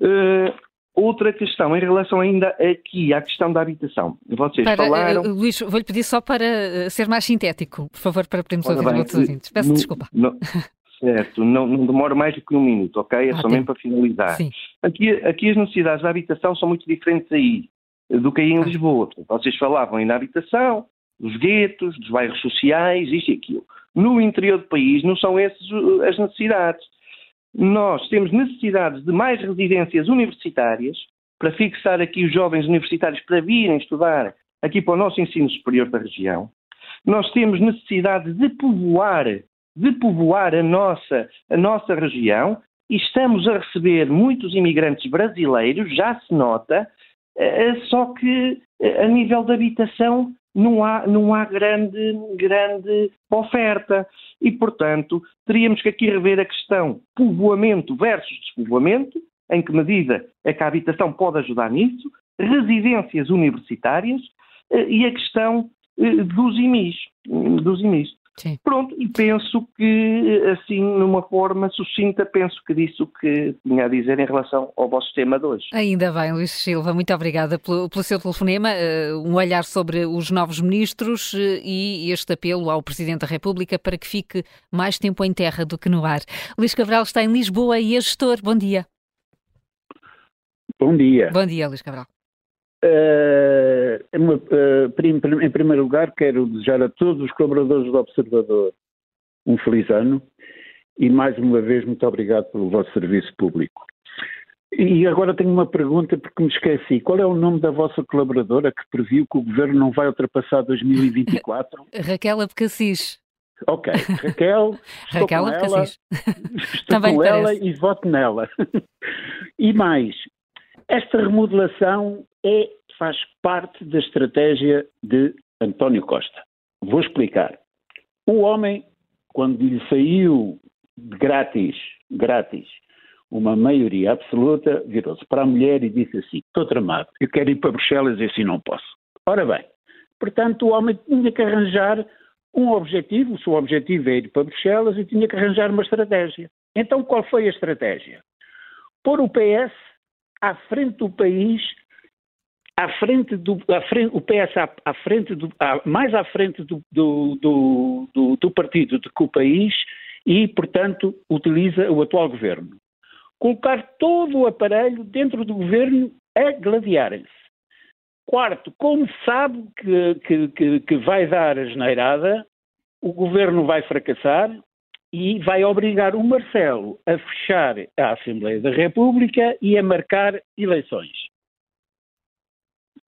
uh, outra questão em relação ainda aqui à questão da habitação. Vocês para, falaram. Uh, Luís, vou-lhe pedir só para ser mais sintético, por favor, para podermos ouvir bem, outros ouvintes. Peço no, desculpa. No, certo, não, não demora mais do que um minuto, ok? É ah, só mesmo para finalizar. Sim. Aqui, aqui as necessidades da habitação são muito diferentes aí do que aí em ah. Lisboa. Vocês falavam aí na habitação, dos guetos, dos bairros sociais, isto e aquilo. No interior do país não são essas as necessidades. Nós temos necessidades de mais residências universitárias para fixar aqui os jovens universitários para virem estudar aqui para o nosso ensino superior da região. Nós temos necessidade de povoar, de povoar a nossa, a nossa região e estamos a receber muitos imigrantes brasileiros, já se nota, eh, só que eh, a nível de habitação não há, não há grande, grande oferta. E, portanto, teríamos que aqui rever a questão povoamento versus despovoamento, em que medida é que a habitação pode ajudar nisso, residências universitárias eh, e a questão dos IMIs. Dos IMIs. Sim. Pronto, e penso que, assim, numa forma sucinta, penso que disse o que tinha a dizer em relação ao vosso tema de hoje. Ainda bem, Luís Silva, muito obrigada pelo, pelo seu telefonema, uh, um olhar sobre os novos ministros uh, e este apelo ao Presidente da República para que fique mais tempo em terra do que no ar. Luís Cabral está em Lisboa e é gestor. Bom dia. Bom dia. Bom dia, Luís Cabral. Uh, em primeiro lugar, quero desejar a todos os colaboradores do Observador um feliz ano e, mais uma vez, muito obrigado pelo vosso serviço público. E agora tenho uma pergunta porque me esqueci. Qual é o nome da vossa colaboradora que previu que o governo não vai ultrapassar 2024? Raquel Abcacis. Ok, Raquel, Raquel com Abcacis. ela, estou com ela e voto nela. e mais, esta remodelação é, faz parte da estratégia de António Costa. Vou explicar. O homem, quando lhe saiu grátis, grátis, uma maioria absoluta, virou-se para a mulher e disse assim: Estou tramado, eu quero ir para Bruxelas e assim não posso. Ora bem, portanto, o homem tinha que arranjar um objetivo, o seu objetivo é ir para Bruxelas e tinha que arranjar uma estratégia. Então, qual foi a estratégia? Pôr o PS à frente do país, à frente do à frente, o PS à, à frente do, à, mais à frente do, do, do, do partido do que o país e, portanto, utiliza o atual governo. Colocar todo o aparelho dentro do governo a gladiarem-se. Quarto, como sabe que, que, que, que vai dar a geneirada, o governo vai fracassar, e vai obrigar o Marcelo a fechar a Assembleia da República e a marcar eleições.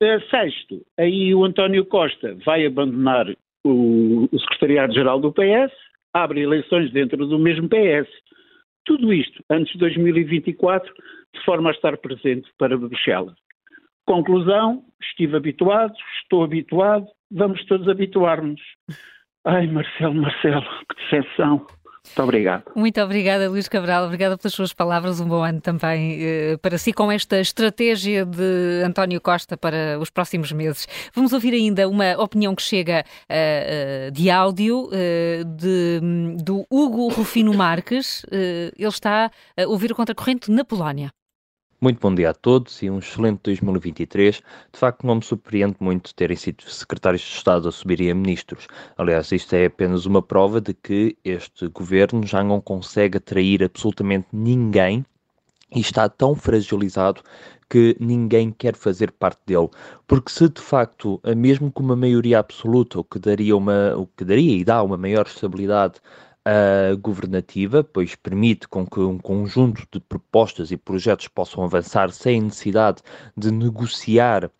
Eh, sexto, aí o António Costa vai abandonar o, o Secretariado-Geral do PS, abre eleições dentro do mesmo PS. Tudo isto antes de 2024, de forma a estar presente para Bruxelas. Conclusão, estive habituado, estou habituado, vamos todos habituar-nos. Ai, Marcelo, Marcelo, que decepção. Muito obrigado. Muito obrigada, Luís Cabral. Obrigada pelas suas palavras. Um bom ano também eh, para si, com esta estratégia de António Costa para os próximos meses. Vamos ouvir ainda uma opinião que chega uh, de áudio uh, de, do Hugo Rufino Marques. Uh, ele está a ouvir o contracorrente na Polónia. Muito bom dia a todos e um excelente 2023. De facto, não me surpreende muito terem sido secretários de Estado a subirem a ministros. Aliás, isto é apenas uma prova de que este governo já não consegue atrair absolutamente ninguém e está tão fragilizado que ninguém quer fazer parte dele. Porque se de facto, mesmo com uma maioria absoluta, o que daria, uma, o que daria e dá uma maior estabilidade uh, governativa, pois permite com que um conjunto de propostas e projetos possam avançar sem necessidade de negociar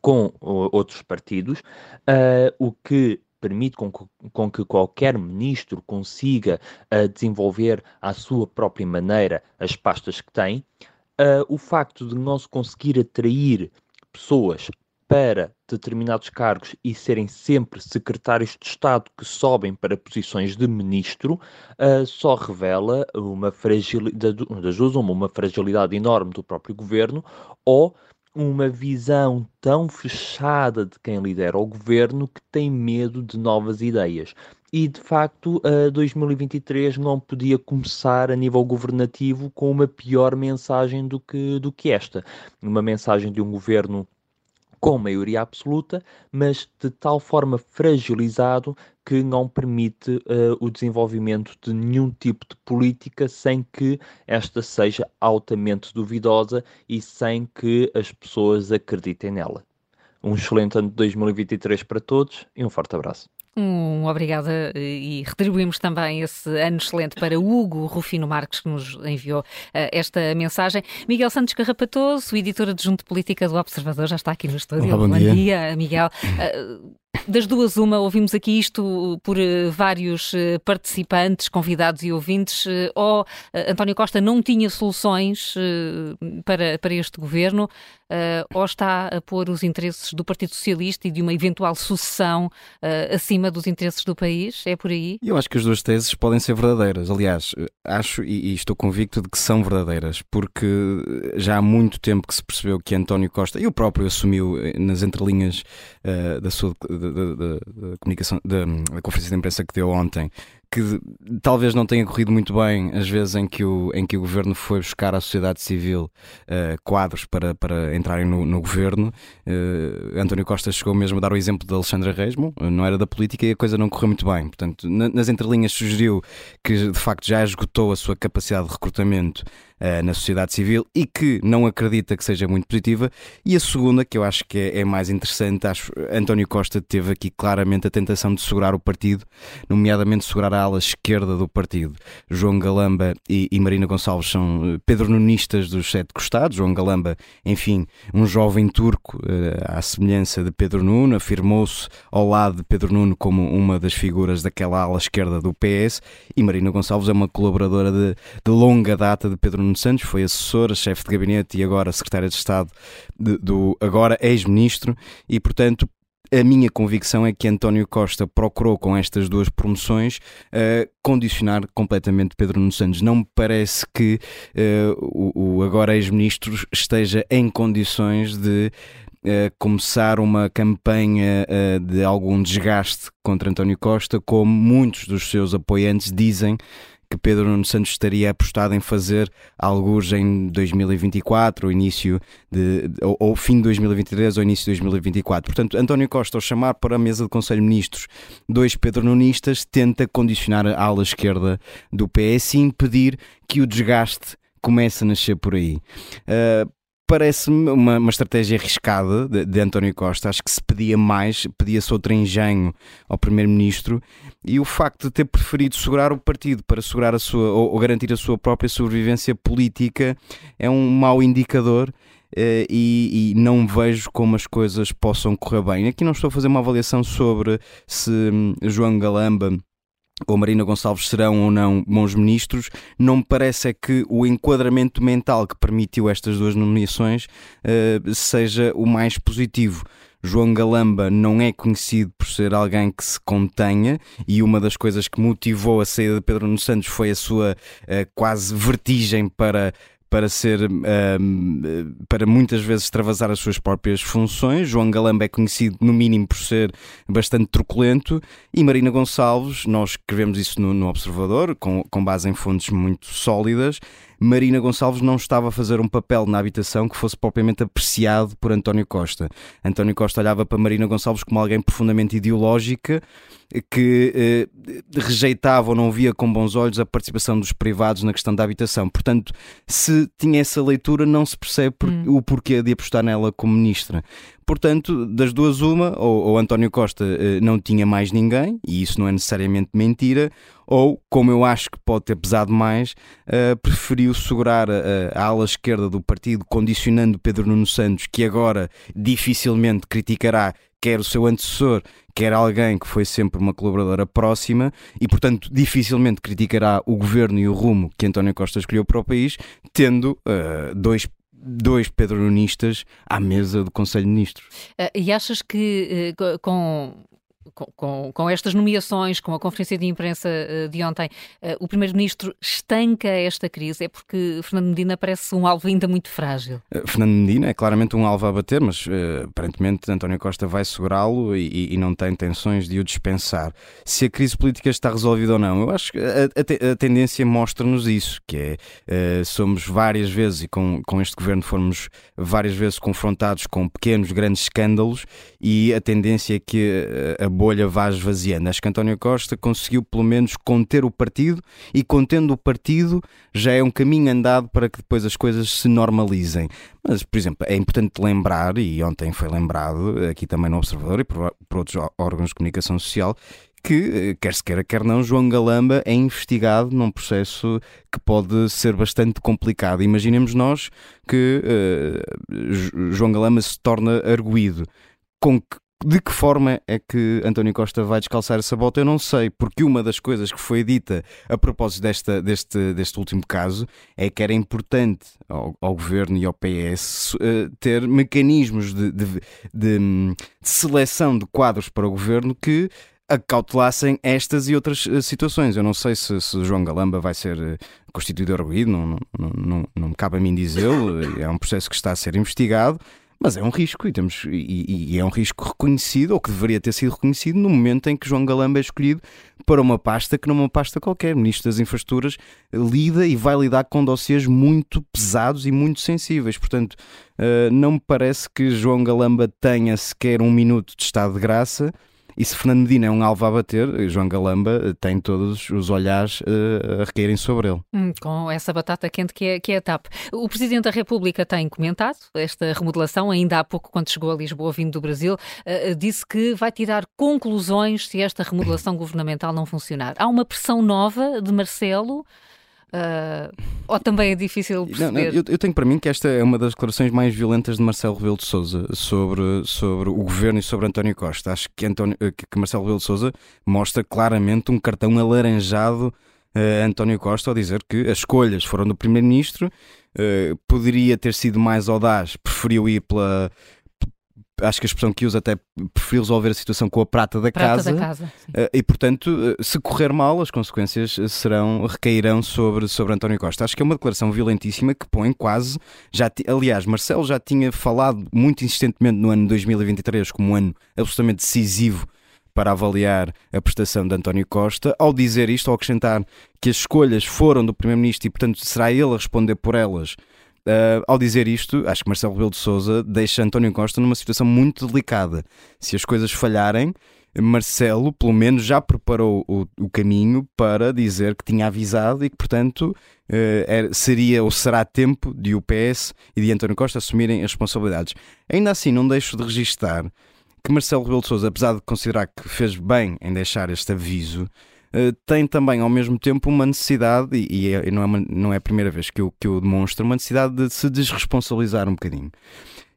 com outros partidos, uh, o que permite com que, com que, qualquer ministro consiga uh, desenvolver à sua própria maneira as pastas que tem, uh, o facto de não se conseguir atrair pessoas para determinados cargos e serem sempre secretários de Estado que sobem para posições de ministro, uh, só revela uma fragilidade, uma fragilidade enorme do próprio governo ou uma visão tão fechada de quem lidera o governo que tem medo de novas ideias. E de facto, uh, 2023 não podia começar a nível governativo com uma pior mensagem do que, do que esta. Uma mensagem de um governo com maioria absoluta, mas de tal forma fragilizado que não permite uh, o desenvolvimento de nenhum tipo de política sem que esta seja altamente duvidosa e sem que as pessoas acreditem nela. Um excelente ano de 2023 para todos e um forte abraço. Um obrigada e retribuímos também esse ano excelente para Hugo Rufino Marques que nos enviou uh, esta mensagem. Miguel Santos Carrapatoso, editor adjunto de política do Observador, já está aqui no estúdio. Olá, bom, bom dia. dia. Miguel. Uh, das duas, uma, ouvimos aqui isto por uh, vários uh, participantes, convidados e ouvintes, uh, ou António Costa não tinha soluções para, para este governo, ou está a pôr os interesses do Partido Socialista e de uma eventual sucessão acima dos interesses do país? É por aí? Eu acho que as duas teses podem ser verdadeiras. Aliás, acho e estou convicto de que são verdadeiras, porque já há muito tempo que se percebeu que António Costa, e o próprio assumiu nas entrelinhas da sua da, da, da comunicação, da, conferência de imprensa que deu ontem, que talvez não tenha corrido muito bem as vezes em que o, em que o governo foi buscar à sociedade civil uh, quadros para, para entrarem no, no governo. Uh, António Costa chegou mesmo a dar o exemplo de Alexandre Reismo, não era da política e a coisa não correu muito bem. Portanto, na, nas entrelinhas sugeriu que de facto já esgotou a sua capacidade de recrutamento na sociedade civil e que não acredita que seja muito positiva. E a segunda, que eu acho que é, é mais interessante, acho António Costa teve aqui claramente a tentação de segurar o partido, nomeadamente segurar a ala esquerda do partido. João Galamba e, e Marina Gonçalves são eh, pedronunistas dos sete costados. João Galamba, enfim, um jovem turco, uh, à semelhança de Pedro Nuno, afirmou-se ao lado de Pedro Nuno como uma das figuras daquela ala esquerda do PS. E Marina Gonçalves é uma colaboradora de, de longa data de Pedro Nuno Santos, foi assessora, chefe de gabinete e agora secretária de Estado de, do agora ex-ministro. E, portanto, a minha convicção é que António Costa procurou, com estas duas promoções, uh, condicionar completamente Pedro Nuno Santos. Não me parece que uh, o, o, agora ex-ministro esteja em condições de Uh, começar uma campanha de algum desgaste contra António Costa, como muitos dos seus apoiantes dizem que Pedro Nuno Santos estaria apostado em fazer alguns em 2024, ou início de, ou, ou, fim de 2023 ou início de 2024. Portanto, António Costa, ao chamar para a mesa de Conselho de Ministros dois Pedro Nunistas, tenta condicionar a ala esquerda do PS e impedir que o desgaste comece a nascer por aí. Uh, parece-me uma, uma estratégia arriscada de, de, António Costa. Acho que se pedia mais, pedia-se outro engenho ao Primeiro-Ministro e o facto de ter preferido segurar o partido para segurar a sua, ou, ou garantir a sua própria sobrevivência política é um mau indicador. Uh, e, e, não vejo como as coisas possam correr bem. Aqui não estou a fazer uma avaliação sobre se hum, João Galamba ou Marina Gonçalves serão ou não bons ministros, não me parece é que o enquadramento mental que permitiu estas duas nomeações uh, seja o mais positivo. João Galamba não é conhecido por ser alguém que se contenha e uma das coisas que motivou a saída de Pedro Nuno Santos foi a sua uh, quase vertigem para para ser um, para muitas vezes extravasar as suas próprias funções. João Galamba é conhecido no mínimo por ser bastante truculento e Marina Gonçalves, nós escrevemos isso no, no Observador, com, com base em fontes muito sólidas, Marina Gonçalves não estava a fazer um papel na habitação que fosse propriamente apreciado por António Costa. António Costa olhava para Marina Gonçalves como alguém profundamente ideológica que eh, rejeitava ou não via com bons olhos a participação dos privados na questão da habitação. Portanto, se tinha essa leitura, não se percebe por, hum. o porquê de apostar nela como ministra. Portanto, das duas, uma, ou, ou António Costa eh, não tinha mais ninguém, e isso não é necessariamente mentira, ou, como eu acho que pode ter pesado mais, uh, preferiu segurar a, a, ala esquerda do partido, condicionando Pedro Nuno Santos, que agora dificilmente criticará quer o seu antecessor, quer alguém que foi sempre uma colaboradora próxima e, portanto, dificilmente criticará o governo e o rumo que António Costa escolheu para o país, tendo uh, dois dois pedronistas à mesa do Conselho de Ministros. Uh, e achas que uh, com com, com, estas nomeações, com a conferência de imprensa uh, de ontem, uh, o Primeiro-Ministro estanca esta crise? É porque Fernando Medina parece um alvo ainda muito frágil. Uh, Fernando Medina é claramente um alvo a bater, mas aparentemente António Costa vai segurá-lo e, e, não tem intenções de o dispensar. Se a crise política está resolvida ou não, eu acho que a, a, a tendência mostra-nos isso, que é somos várias vezes, e com, com este governo fomos várias vezes confrontados com pequenos, grandes escândalos, e a tendência é que a bolha vá esvaziando. Acho que António Costa conseguiu pelo menos conter o partido e contendo o partido já é um caminho andado para que depois as coisas se normalizem. Mas, por exemplo, é importante lembrar, e ontem foi lembrado, aqui também no Observador e por, por outros órgãos de comunicação social, que, eh, quer se queira, quer não, João Galamba é investigado num processo que pode ser bastante complicado. Imaginemos nós que uh, João Galamba se torna arguído. Com que, de que forma é que António Costa vai descalçar essa bota? Eu não sei, porque uma das coisas que foi dita a propósito desta, deste, deste último caso é que era importante ao, ao governo e ao PS uh, eh, ter mecanismos de, de, de, de, seleção de quadros para o governo que acautelassem estas e outras uh, situações. Eu não sei se, se João Galamba vai ser uh, constituído arguído, não, não, não, não, cabe a mim dizê-lo, é um processo que está a ser investigado. Mas é um risco e, temos, e, e, é um risco reconhecido, ou que deveria ter sido reconhecido, no momento em que João Galamba é escolhido para uma pasta que não é uma pasta qualquer. O Ministro das Infraestruturas lida e vai lidar com dossiês muito pesados e muito sensíveis. Portanto, uh, não me parece que João Galamba tenha sequer um minuto de estado de graça e se Fernando Medina é um alvo a bater, João Galamba eh, tem todos os olhares uh, a recaírem sobre ele. Hum, com essa batata quente que é, que é a TAP. O Presidente da República tem comentado esta remodelação, ainda há pouco, quando chegou a Lisboa, vindo do Brasil, uh, disse que vai tirar conclusões se esta remodelação governamental não funcionar. Há uma pressão nova de Marcelo Uh, ou também é difícil perceber? Não, não, eu, eu, tenho para mim que esta é uma das declarações mais violentas de Marcelo Rebelo de Sousa sobre, sobre o governo e sobre António Costa. Acho que, António, eh, que Marcelo Rebelo de Sousa mostra claramente um cartão alaranjado a António Costa ao dizer que as escolhas foram do Primeiro-Ministro, uh, poderia ter sido mais audaz, preferiu ir pela, acho que a expressão que usa até preferiu resolver a situação com a prata da prata casa. Da casa uh, e, portanto, uh, se correr mal, as consequências serão, recairão sobre, sobre António Costa. Acho que é uma declaração violentíssima que põe quase. Já aliás, Marcelo já tinha falado muito insistentemente no ano 2023 como um ano absolutamente decisivo para avaliar a prestação de António Costa, ao dizer isto, ao acrescentar que as escolhas foram do Primeiro-Ministro e, portanto, será ele a responder por elas Uh, ao dizer isto, acho que Marcelo Rebelo de Sousa deixa António Costa numa situação muito delicada. Se as coisas falharem, Marcelo, pelo menos, já preparou o, o caminho para dizer que tinha avisado e que, portanto, uh, era, seria ou será tempo de o PS e de António Costa assumirem as responsabilidades. Ainda assim, não deixo de registar que Marcelo Rebelo de Sousa, apesar de considerar que fez bem em deixar este aviso, tem também ao mesmo tempo uma necessidade, e, é, não, é uma, não é a primeira vez que eu, que eu demonstro, uma necessidade de se desresponsabilizar um bocadinho.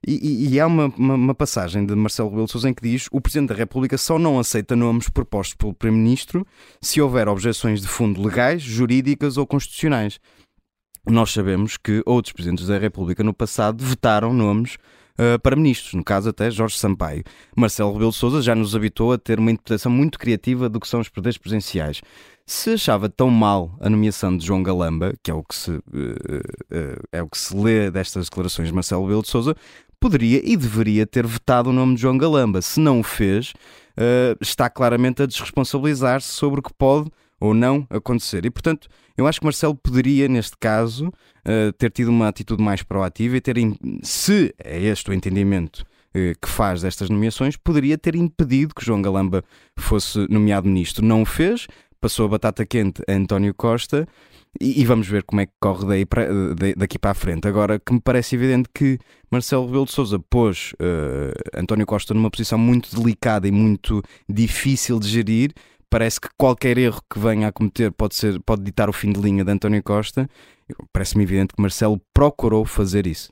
E, e, e há uma, uma, uma, passagem de Marcelo Rebelo de Sousa em que diz o Presidente da República só não aceita nomes propostos pelo Primeiro-Ministro se houver objeções de fundo legais, jurídicas ou constitucionais. Nós sabemos que outros Presidentes da República no passado vetaram nomes uh, para ministros, no caso até Jorge Sampaio. Marcelo Rebelo de Sousa já nos habitou a ter uma interpretação muito criativa do que são os poderes presidenciais. Se achava tão mal a nomeação de João Galamba, que é o que se, uh, uh, é o que se lê destas declarações de Marcelo Rebelo de Sousa, poderia e deveria ter vetado o nome de João Galamba. Se não o fez, está claramente a desresponsabilizar-se sobre o que pode ou não acontecer. E, portanto, eu acho que Marcelo poderia, neste caso, uh, ter tido uma atitude mais proativa e ter, se é este o entendimento uh, que faz destas nomeações, poderia ter impedido que João Galamba fosse nomeado ministro. Não o fez, passou a batata quente a António Costa e, e vamos ver como é que corre daí para, daqui para a frente. Agora, que me parece evidente que Marcelo Rebelo de Sousa pôs uh, António Costa numa posição muito delicada e muito difícil de gerir parece que qualquer erro que venha a cometer pode, ser, pode ditar o fim de linha de António Costa. Parece-me evidente que Marcelo procurou fazer isso.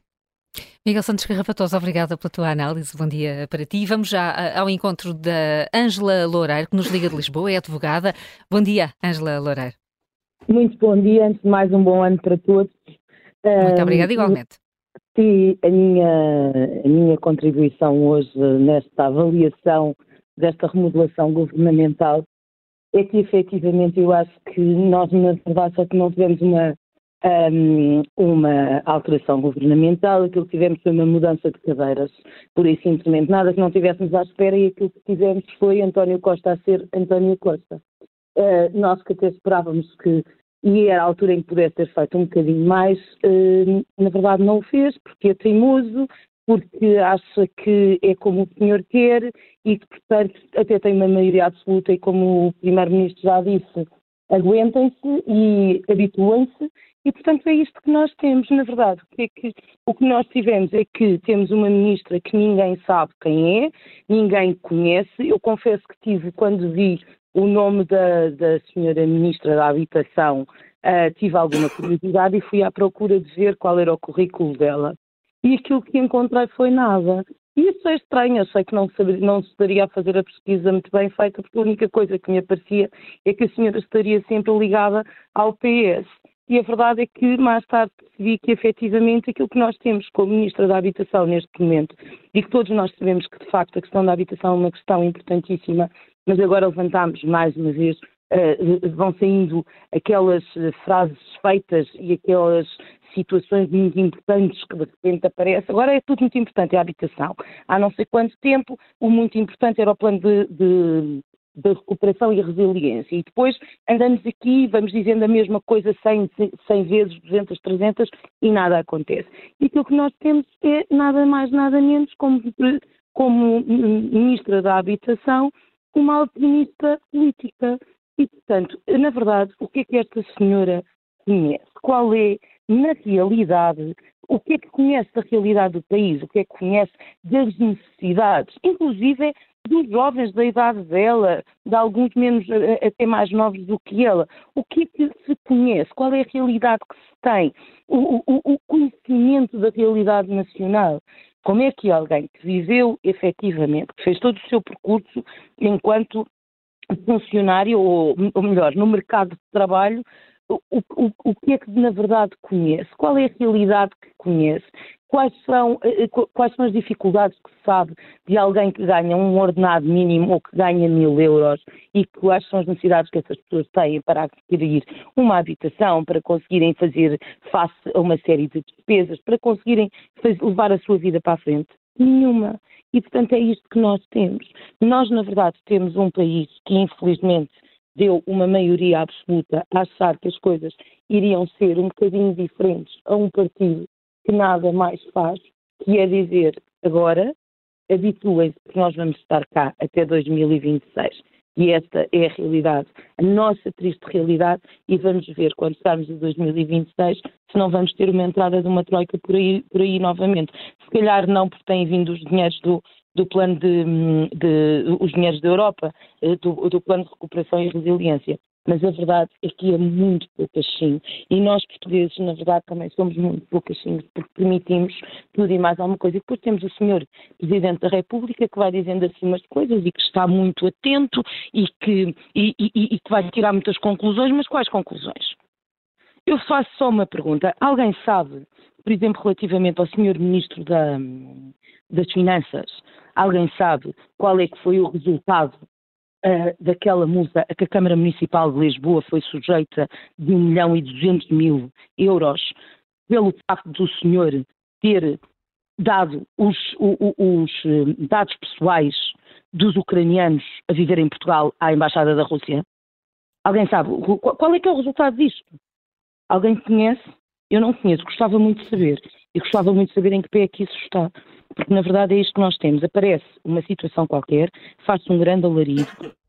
Miguel Santos Garrafatosa, obrigada pela tua análise. Bom dia para ti. Vamos já ao encontro da Ângela Loureiro, que nos liga de Lisboa, é advogada. Bom dia, Ângela Loureiro. Muito bom dia, antes de mais um bom ano para todos. Muito obrigada, igualmente. E a minha, a minha contribuição hoje nesta avaliação desta remodelação governamental é que efetivamente eu acho que nós, na verdade, só que não tivemos uma, um, uma alteração governamental, aquilo que tivemos foi uma mudança de cadeiras, por isso simplesmente nada que não tivéssemos à espera e aquilo que tivemos foi António Costa a ser António Costa. Uh, nós que até esperávamos que e era a altura em que pudesse ter feito um bocadinho mais, uh, na verdade não o fez, porque é teimoso, porque acha que é como o senhor quer e que, portanto, até tem uma maioria absoluta e, como o Primeiro-Ministro já disse, aguentem-se e habituem-se e, portanto, é isto que nós temos, na verdade. É que, o que nós tivemos é que temos uma ministra que ninguém sabe quem é, ninguém conhece. Eu confesso que tive, quando vi o nome da, da senhora ministra da Habitação, uh, tive alguma curiosidade e fui à procura de ver qual era o currículo dela. E aquilo que encontrei foi nada. Isso é estranho, sei que não, saberia, não se estaria a fazer a pesquisa muito bem feita, porque a única coisa que me aparecia é que a senhora estaria sempre ligada ao PS. E a verdade é que mais tarde percebi que efetivamente aquilo que nós temos como Ministra da Habitação neste momento, e que todos nós sabemos que de facto a questão da habitação é uma questão importantíssima, mas agora levantamos mais uma vez, uh, vão saindo aquelas frases feitas e aquelas situações muito importantes que de repente aparecem. Agora é tudo muito importante, é a habitação. Há não sei quanto tempo, o muito importante era o plano de, de recuperação e resiliência. E depois andamos aqui, vamos dizendo a mesma coisa 100, 100 vezes, 200, 300 e nada acontece. E aquilo que nós temos é nada mais, nada menos como, como Ministra da Habitação, uma alpinista política. E, portanto, na verdade, o que é que esta senhora conhece? Qual é na realidade, o que é que conhece da realidade do país, o que é que conhece das necessidades, inclusive dos jovens da idade dela, de alguns menos eh, até mais novos do que ela. O que é que se conhece? Qual é a realidade que se tem? O, o, o conhecimento da realidade nacional. Como é que alguém que viveu efetivamente, que fez todo o seu percurso enquanto funcionário, ou, ou melhor, no mercado de trabalho, o, o, o que é que na verdade conhece, qual é a realidade que conhece, quais são, eh, eh, quais são as dificuldades que sabe de alguém que ganha um ordenado mínimo ou que ganha mil euros e quais são as necessidades que essas pessoas têm para adquirir uma habitação, para conseguirem fazer face a uma série de despesas, para conseguirem levar a sua vida para a frente? Nenhuma. E, portanto, é isto que nós temos. Nós, na verdade, temos um país que, infelizmente, deu uma maioria absoluta a achar que as coisas iriam ser um bocadinho diferentes a um partido que nada mais faz, que é dizer agora habituem-se, porque nós vamos estar cá até 2026. E esta é a realidade, a nossa triste realidade, e vamos ver quando chegarmos a 2026 se não vamos ter uma entrada de uma troika por aí, por aí novamente. Se calhar não, porque têm vindo os dinheiros do, do plano de, de, os dinheiros da Europa, eh, do, do plano de recuperação e resiliência. Mas a verdade é que é muito poucachinho. E nós, portugueses, na verdade, também somos muito poucachinhos, porque permitimos tudo e mais alguma coisa. E depois temos o senhor Presidente da República que vai dizendo assim umas coisas e que está muito atento e que, e, e, e que vai tirar muitas conclusões. Mas quais conclusões? Eu faço só uma pergunta. Alguém sabe, por exemplo, relativamente ao senhor Ministro da, das Finanças, Alguém sabe qual é que foi o resultado uh, daquela multa a que a Câmara Municipal de Lisboa foi sujeita de 1 milhão e 200 mil euros pelo facto do senhor ter dado os, os, eh, dados pessoais dos ucranianos a viver em Portugal à Embaixada da Rússia? Alguém sabe? Qual é que é o resultado disto? Alguém conhece? Eu não conheço, gostava muito de saber. E gostava muito de saber em que pé é que isso está. Porque, na verdade, é isto que nós temos. Aparece uma situação qualquer, faz-se um grande alarido,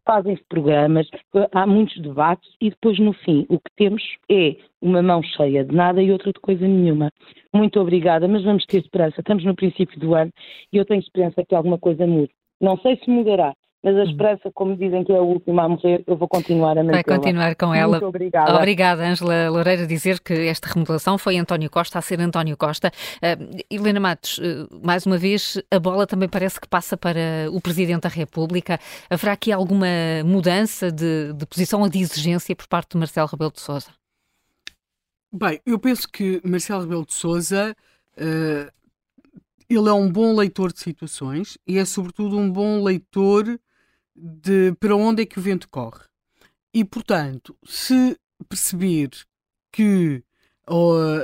fazem-se programas, há muitos debates e depois, no fim, o que temos é uma mão cheia de nada e outra de coisa nenhuma. Muito obrigada, mas vamos ter esperança. Estamos no princípio do ano e eu tenho esperança que alguma coisa mude. Não sei se mudará, mas a hum. esperança, como dizem que é a última a morrer, eu vou continuar a manter. Vai continuar com ela. Muito obrigada. Obrigada, Ângela Loureira, dizer que esta remodelação foi António Costa a ser António Costa. Uh, Helena Matos, uh, mais uma vez, a bola também parece que passa para o Presidente da República. Haverá aqui alguma mudança de, de posição ou de exigência por parte de Marcelo Rebelo de Sousa? Bem, eu penso que Marcelo Rebelo de Sousa uh, ele é um bom leitor de situações e é sobretudo um bom leitor de para onde é que o vento corre. E, portanto, se perceber que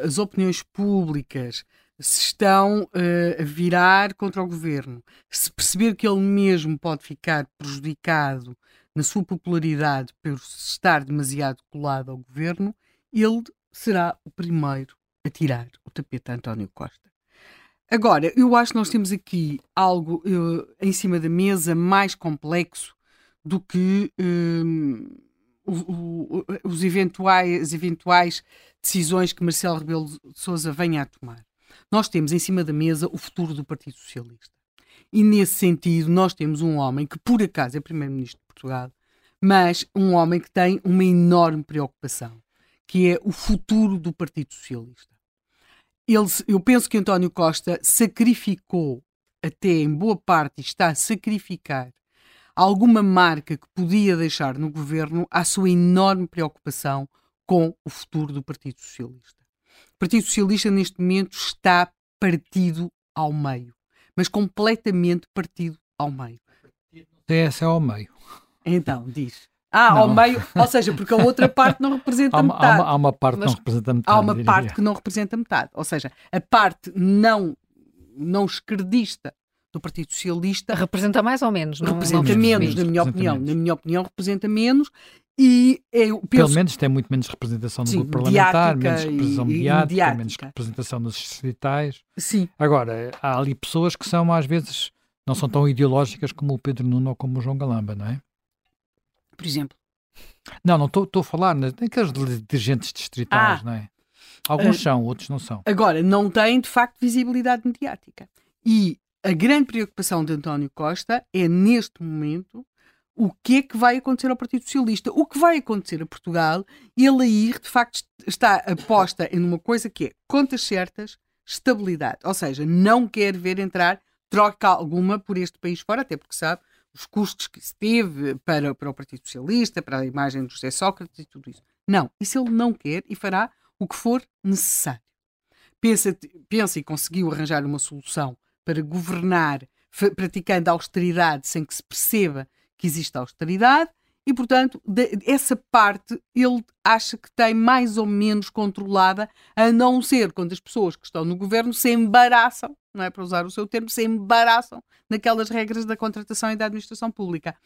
as opiniões públicas se estão uh, a virar contra o governo, se perceber que ele mesmo pode ficar prejudicado na sua popularidade por estar demasiado colado ao governo, ele será o primeiro a tirar o tapete a António Costa. Agora, eu acho que nós temos aqui algo uh, em cima da mesa mais complexo do que uh, o, o, os eventuais, as eventuais decisões que Marcelo Rebelo de Sousa venha a tomar. Nós temos em cima da mesa o futuro do Partido Socialista. E nesse sentido, nós temos um homem que, por acaso, é Primeiro-Ministro de Portugal, mas um homem que tem uma enorme preocupação, que é o futuro do Partido Socialista. Ele, eu penso que António Costa sacrificou, até em boa parte, está a sacrificar alguma marca que podia deixar no governo à sua enorme preocupação com o futuro do Partido Socialista. O Partido Socialista, neste momento, está partido ao meio, mas completamente partido ao meio. PS é ao meio. Então, diz. Ah, não. ao meio, ou seja, porque a outra parte não representa há uma, metade. Há uma, há uma parte que não representa metade. Há uma parte que não representa metade. Ou seja, a parte não, não esquerdista do Partido Socialista. Representa mais ou menos, não Representa não menos, na minha opinião. Menos. Na minha opinião, representa menos. E eu penso, Pelo menos tem muito menos representação no grupo parlamentar, menos representação mediática, mediática, menos representação nos distritais. Sim. Agora, há ali pessoas que são, às vezes, não são tão ideológicas como o Pedro Nuno ou como o João Galamba, não é? Por exemplo. Não, não estou a falar naqueles dirigentes distritais, ah, não é? Alguns uh, são, outros não são. Agora, não têm, de facto, visibilidade mediática. E a grande preocupação de António Costa é, neste momento, o que é que vai acontecer ao Partido Socialista. O que vai acontecer a Portugal, ele aí, de facto, está aposta em uma coisa que é contas certas, estabilidade. Ou seja, não quer ver entrar troca alguma por este país fora, até porque sabe os custos que se teve para, para o Partido Socialista, para a imagem de José Sócrates e tudo isso. Não, isso ele não quer e fará o que for necessário. Pensa, pensa e conseguiu arranjar uma solução para governar praticando austeridade sem que se perceba que existe austeridade e, portanto, de, essa parte ele acha que tem mais ou menos controlada, a não ser quando as pessoas que estão no governo se embaraçam, não é para usar o seu termo, se embaraçam naquelas regras da contratação e da administração pública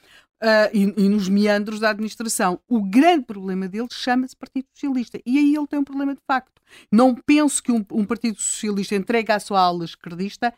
uh, e, e, nos meandros da administração. O grande problema dele chama-se Partido Socialista e aí ele tem um problema de facto. Não penso que um, um Partido Socialista entregue à sua ala esquerdista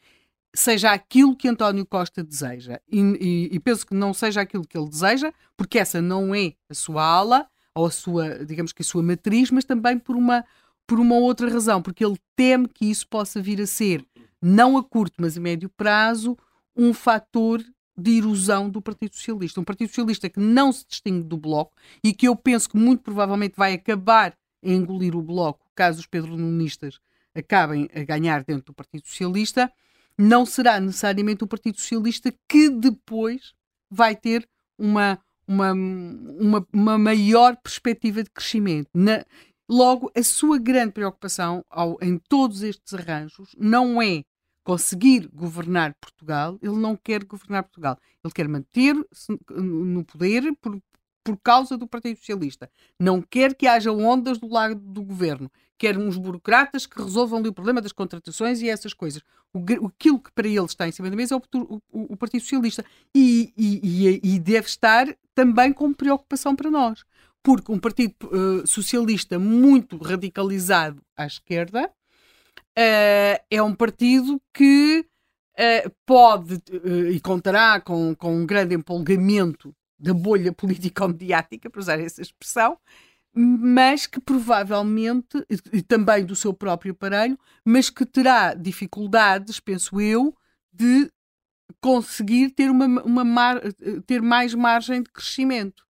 seja aquilo que António Costa deseja. E, e, e, penso que não seja aquilo que ele deseja, porque essa não é a sua ala, ou a sua, digamos que a sua matriz, mas também por uma, por uma outra razão, porque ele teme que isso possa vir a ser, não a curto, mas a médio prazo, um fator de erosão do Partido Socialista. Um Partido Socialista que não se distingue do Bloco e que eu penso que muito provavelmente vai acabar a engolir o Bloco, caso os Pedro Nunistas acabem a ganhar dentro do Partido Socialista não será necessariamente o Partido Socialista que depois vai ter uma, uma, uma, uma maior perspectiva de crescimento. Na, logo, a sua grande preocupação ao, em todos estes arranjos não é conseguir governar Portugal, ele não quer governar Portugal. Ele quer manter-se no poder por, por causa do Partido Socialista. Não quer que haja ondas do lado do governo. Quer uns burocratas que resolvam o problema das contratações e essas coisas. O, aquilo que para ele está em cima da mesa é o, o, o Partido Socialista. E, e, e, deve estar também com preocupação para nós. Porque um Partido uh, Socialista muito radicalizado à esquerda uh, é um partido que uh, pode e contará com, com um grande empolgamento da bolha político-mediática, para usar essa expressão, mas que provavelmente, e também do seu próprio aparelho, mas que terá dificuldades, penso eu, de conseguir ter, uma, uma mar, ter mais margem de crescimento.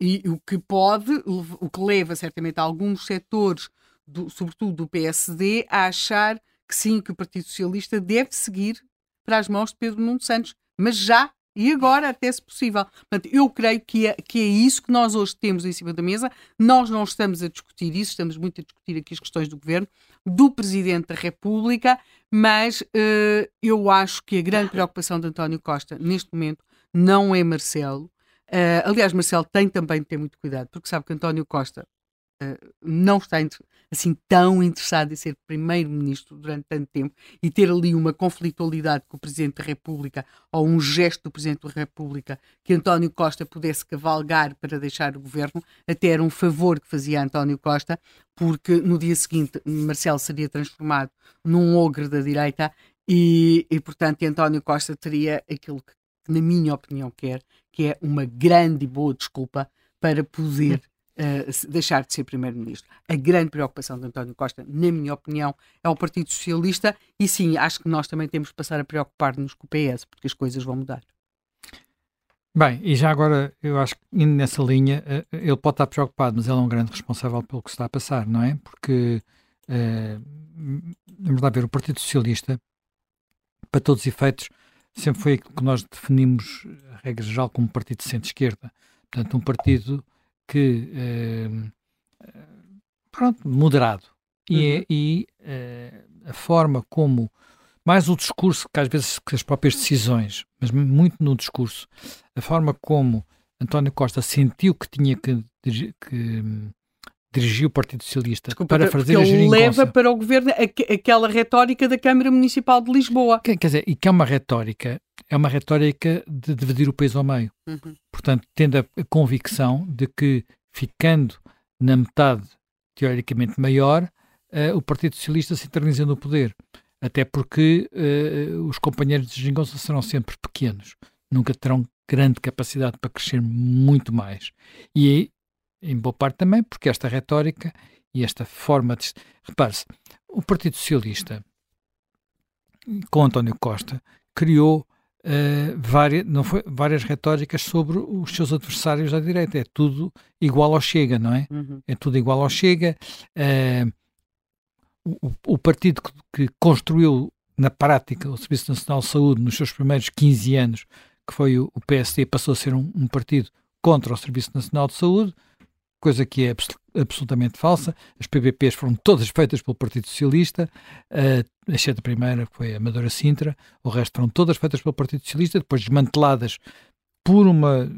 E o que pode, o que leva certamente alguns setores, do, sobretudo do PSD, a achar que sim, que o Partido Socialista deve seguir para as mãos de Pedro Nuno Santos, mas já e agora, até se possível. Portanto, eu creio que é, que é isso que nós hoje temos em cima da mesa. Nós não estamos a discutir isso, estamos muito a discutir aqui as questões do governo, do Presidente da República, mas uh, eu acho que a grande preocupação de António Costa neste momento não é Marcelo. Uh, aliás, Marcelo tem também de ter muito cuidado, porque sabe que António Costa uh, não está assim tão interessado em ser primeiro-ministro durante tanto tempo e ter ali uma conflitualidade com o Presidente da República ou um gesto do Presidente da República que António Costa pudesse cavalgar para deixar o governo, até era um favor que fazia António Costa, porque no dia seguinte Marcelo seria transformado num ogre da direita e, e portanto, António Costa teria aquilo que, na minha opinião, quer, que é uma grande e boa desculpa para poder uh, deixar de ser Primeiro-Ministro. A grande preocupação de António Costa, na minha opinião, é o Partido Socialista e sim, acho que nós também temos de passar a preocupar-nos com o PS, porque as coisas vão mudar. Bem, e já agora, eu acho que indo nessa linha, uh, ele pode estar preocupado, mas ele é um grande responsável pelo que está a passar, não é? Porque, uh, vamos lá ver, o Partido Socialista, para todos os efeitos, sempre foi aquilo que nós definimos, a regra geral, como partido de centro-esquerda. Portanto, um partido que eh, pronto, moderado. E, é, uhum. e eh, a forma como, mais o discurso que às vezes que as próprias decisões, mas muito no discurso, a forma como António Costa sentiu que tinha que, que dirigir o Partido Socialista Desculpa, para fazer a ele leva para o governo aquela retórica da Câmara Municipal de Lisboa. Quer, quer dizer, e que é uma retórica é uma retórica de dividir o país ao meio. Uhum. Portanto, tendo a, a, convicção de que, ficando na metade teoricamente maior, uh, o Partido Socialista se eterniza no poder. Até porque uh, os companheiros de Gingonça serão sempre pequenos, nunca terão grande capacidade para crescer muito mais. E em boa parte também porque esta retórica e esta forma de. Repare-se, o Partido Socialista, com António Costa, criou uh, várias, não foi, várias retóricas sobre os seus adversários à direita. É tudo igual ao Chega, não é? Uhum. É tudo igual ao Chega. Uh, o, o, partido que, que, construiu na prática o Serviço Nacional de Saúde nos seus primeiros 15 anos, que foi o, o PSD, passou a ser um, um partido contra o Serviço Nacional de Saúde, coisa que é absolutamente falsa. As PPPs foram todas feitas pelo Partido Socialista, uh, exceto a primeira, que foi a Amadora Sintra, o resto foram todas feitas pelo Partido Socialista, depois desmanteladas por uma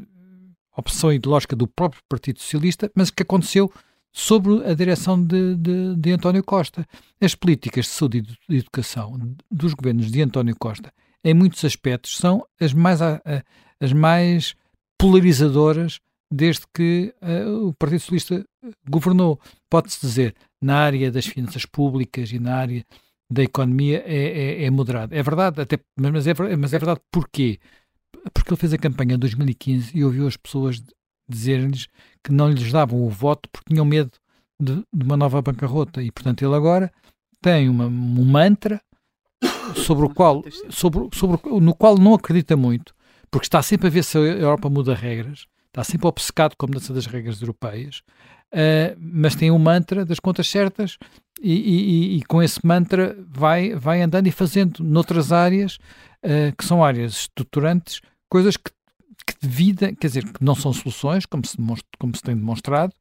opção ideológica do próprio Partido Socialista, mas que aconteceu sobre a direção de, de, de António Costa. As políticas de saúde e de educação dos governos de António Costa, em muitos aspectos, são as mais, as mais polarizadoras desde que uh, o Partido Socialista governou. Pode-se dizer, na área das finanças públicas e na área da economia é, é, é moderado. É verdade, até, mas, é, mas é verdade porquê? Porque ele fez a campanha em 2015 e ouviu as pessoas dizerem-lhes que não lhes davam o voto porque tinham medo de, de uma nova bancarrota. E, portanto, ele agora tem uma, um mantra sobre o qual, sobre, sobre, no qual não acredita muito, porque está sempre a ver se a Europa muda regras está sempre obcecado com a mudança das regras europeias, uh, mas tem um mantra das contas certas e, e, e, com esse mantra vai, vai andando e fazendo noutras áreas, uh, que são áreas estruturantes, coisas que, que dividem, quer dizer, que não são soluções, como se, como se tem demonstrado,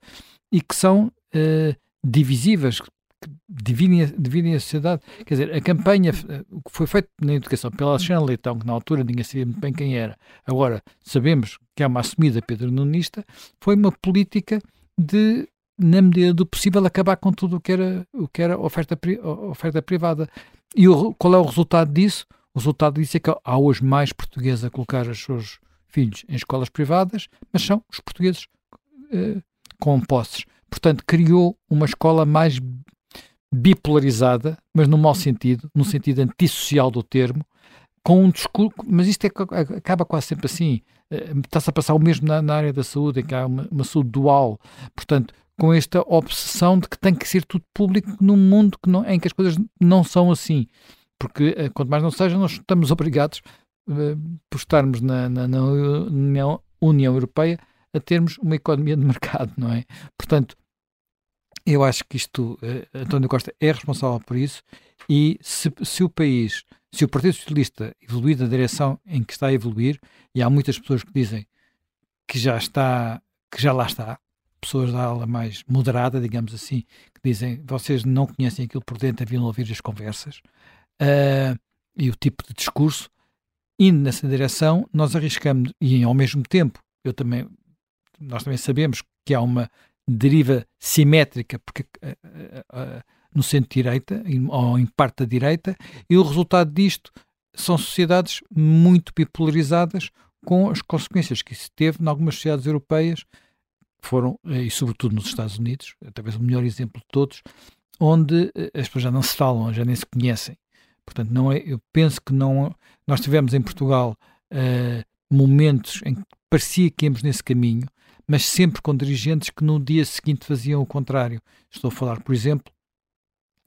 e que são uh, divisivas, que dividem, dividem a sociedade. Quer dizer, a campanha, que foi feito na educação pela Alexandre Leitão, que na altura ninguém sabia muito bem quem era, agora sabemos que é uma assumida pedronista, foi uma política de, na medida do possível, acabar com tudo o que era, o que era oferta, oferta privada. E o, qual é o resultado disso? O resultado disso é que há hoje mais portugueses a colocar os seus filhos em escolas privadas, mas são os portugueses eh, com posses. Portanto, criou uma escola mais bipolarizada, mas no mau sentido, no sentido antissocial do termo, com um discurso, mas isto é, acaba quase sempre assim, eh, está-se a passar o mesmo na, na, área da saúde, em que há uma, uma, saúde dual, portanto, com esta obsessão de que tem que ser tudo público num mundo que não, em que as coisas não são assim, porque eh, quanto mais não seja, nós estamos obrigados, eh, por estarmos na, na, na União Europeia, a termos uma economia de mercado, não é? Portanto, eu acho que isto, uh, António Costa é responsável por isso e se, se, o país, se o Partido Socialista evoluir na direção em que está a evoluir, e há muitas pessoas que dizem que já está, que já lá está, pessoas da ala mais moderada, digamos assim, que dizem vocês não conhecem aquilo por dentro, haviam ouvir as conversas uh, e o tipo de discurso, indo nessa direção, nós arriscamos, e ao mesmo tempo, eu também, nós também sabemos que há uma deriva simétrica, porque uh, uh, no centro-direita, ou em parte da direita, e o resultado disto são sociedades muito bipolarizadas, com as consequências que isso teve em algumas sociedades europeias, foram, e sobretudo nos Estados Unidos, talvez o melhor exemplo de todos, onde as pessoas já não se falam, já nem se conhecem. Portanto, não é, eu penso que não. Nós tivemos em Portugal uh, momentos em que parecia que íamos nesse caminho, mas sempre com dirigentes que no dia seguinte faziam o contrário. Estou a falar, por exemplo,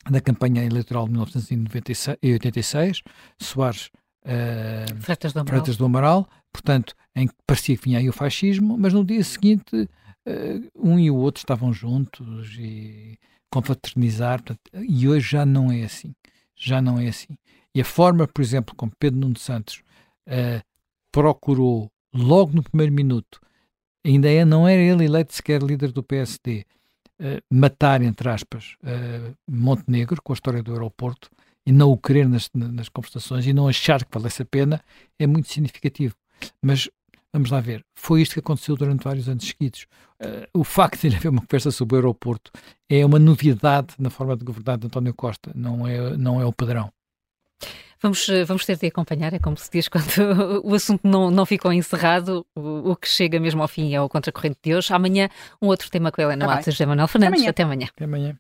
da campanha eleitoral de 1986, Soares uh, Freitas, do Amaral. Freitas do Amaral, portanto, em que parecia que vinha aí o fascismo, mas no dia seguinte uh, um e o outro estavam juntos e confraternizar, portanto, e hoje já não é assim já não é assim. E a forma, por exemplo, como Pedro Nuno Santos uh, procurou, logo no primeiro minuto, ainda é, não era ele eleito sequer líder do PSD, uh, eh, matar, entre aspas, uh, Montenegro com a história do aeroporto e não o querer nas, nas conversações e não achar que valesse a pena, é muito significativo. Mas Vamos lá ver. Foi isto que aconteceu durante vários anos seguidos. Uh, o facto de haver uma conversa sobre o aeroporto é uma novidade na forma de governar de António Costa, não é, não é o padrão. Vamos, eh, vamos ter de acompanhar, é como se diz quando o assunto não, não ficou encerrado, o, o que chega mesmo ao fim é o contracorrente de hoje. Amanhã, um outro tema com a Helena tá Matos e José Manuel Fernandes. Até amanhã. Até amanhã.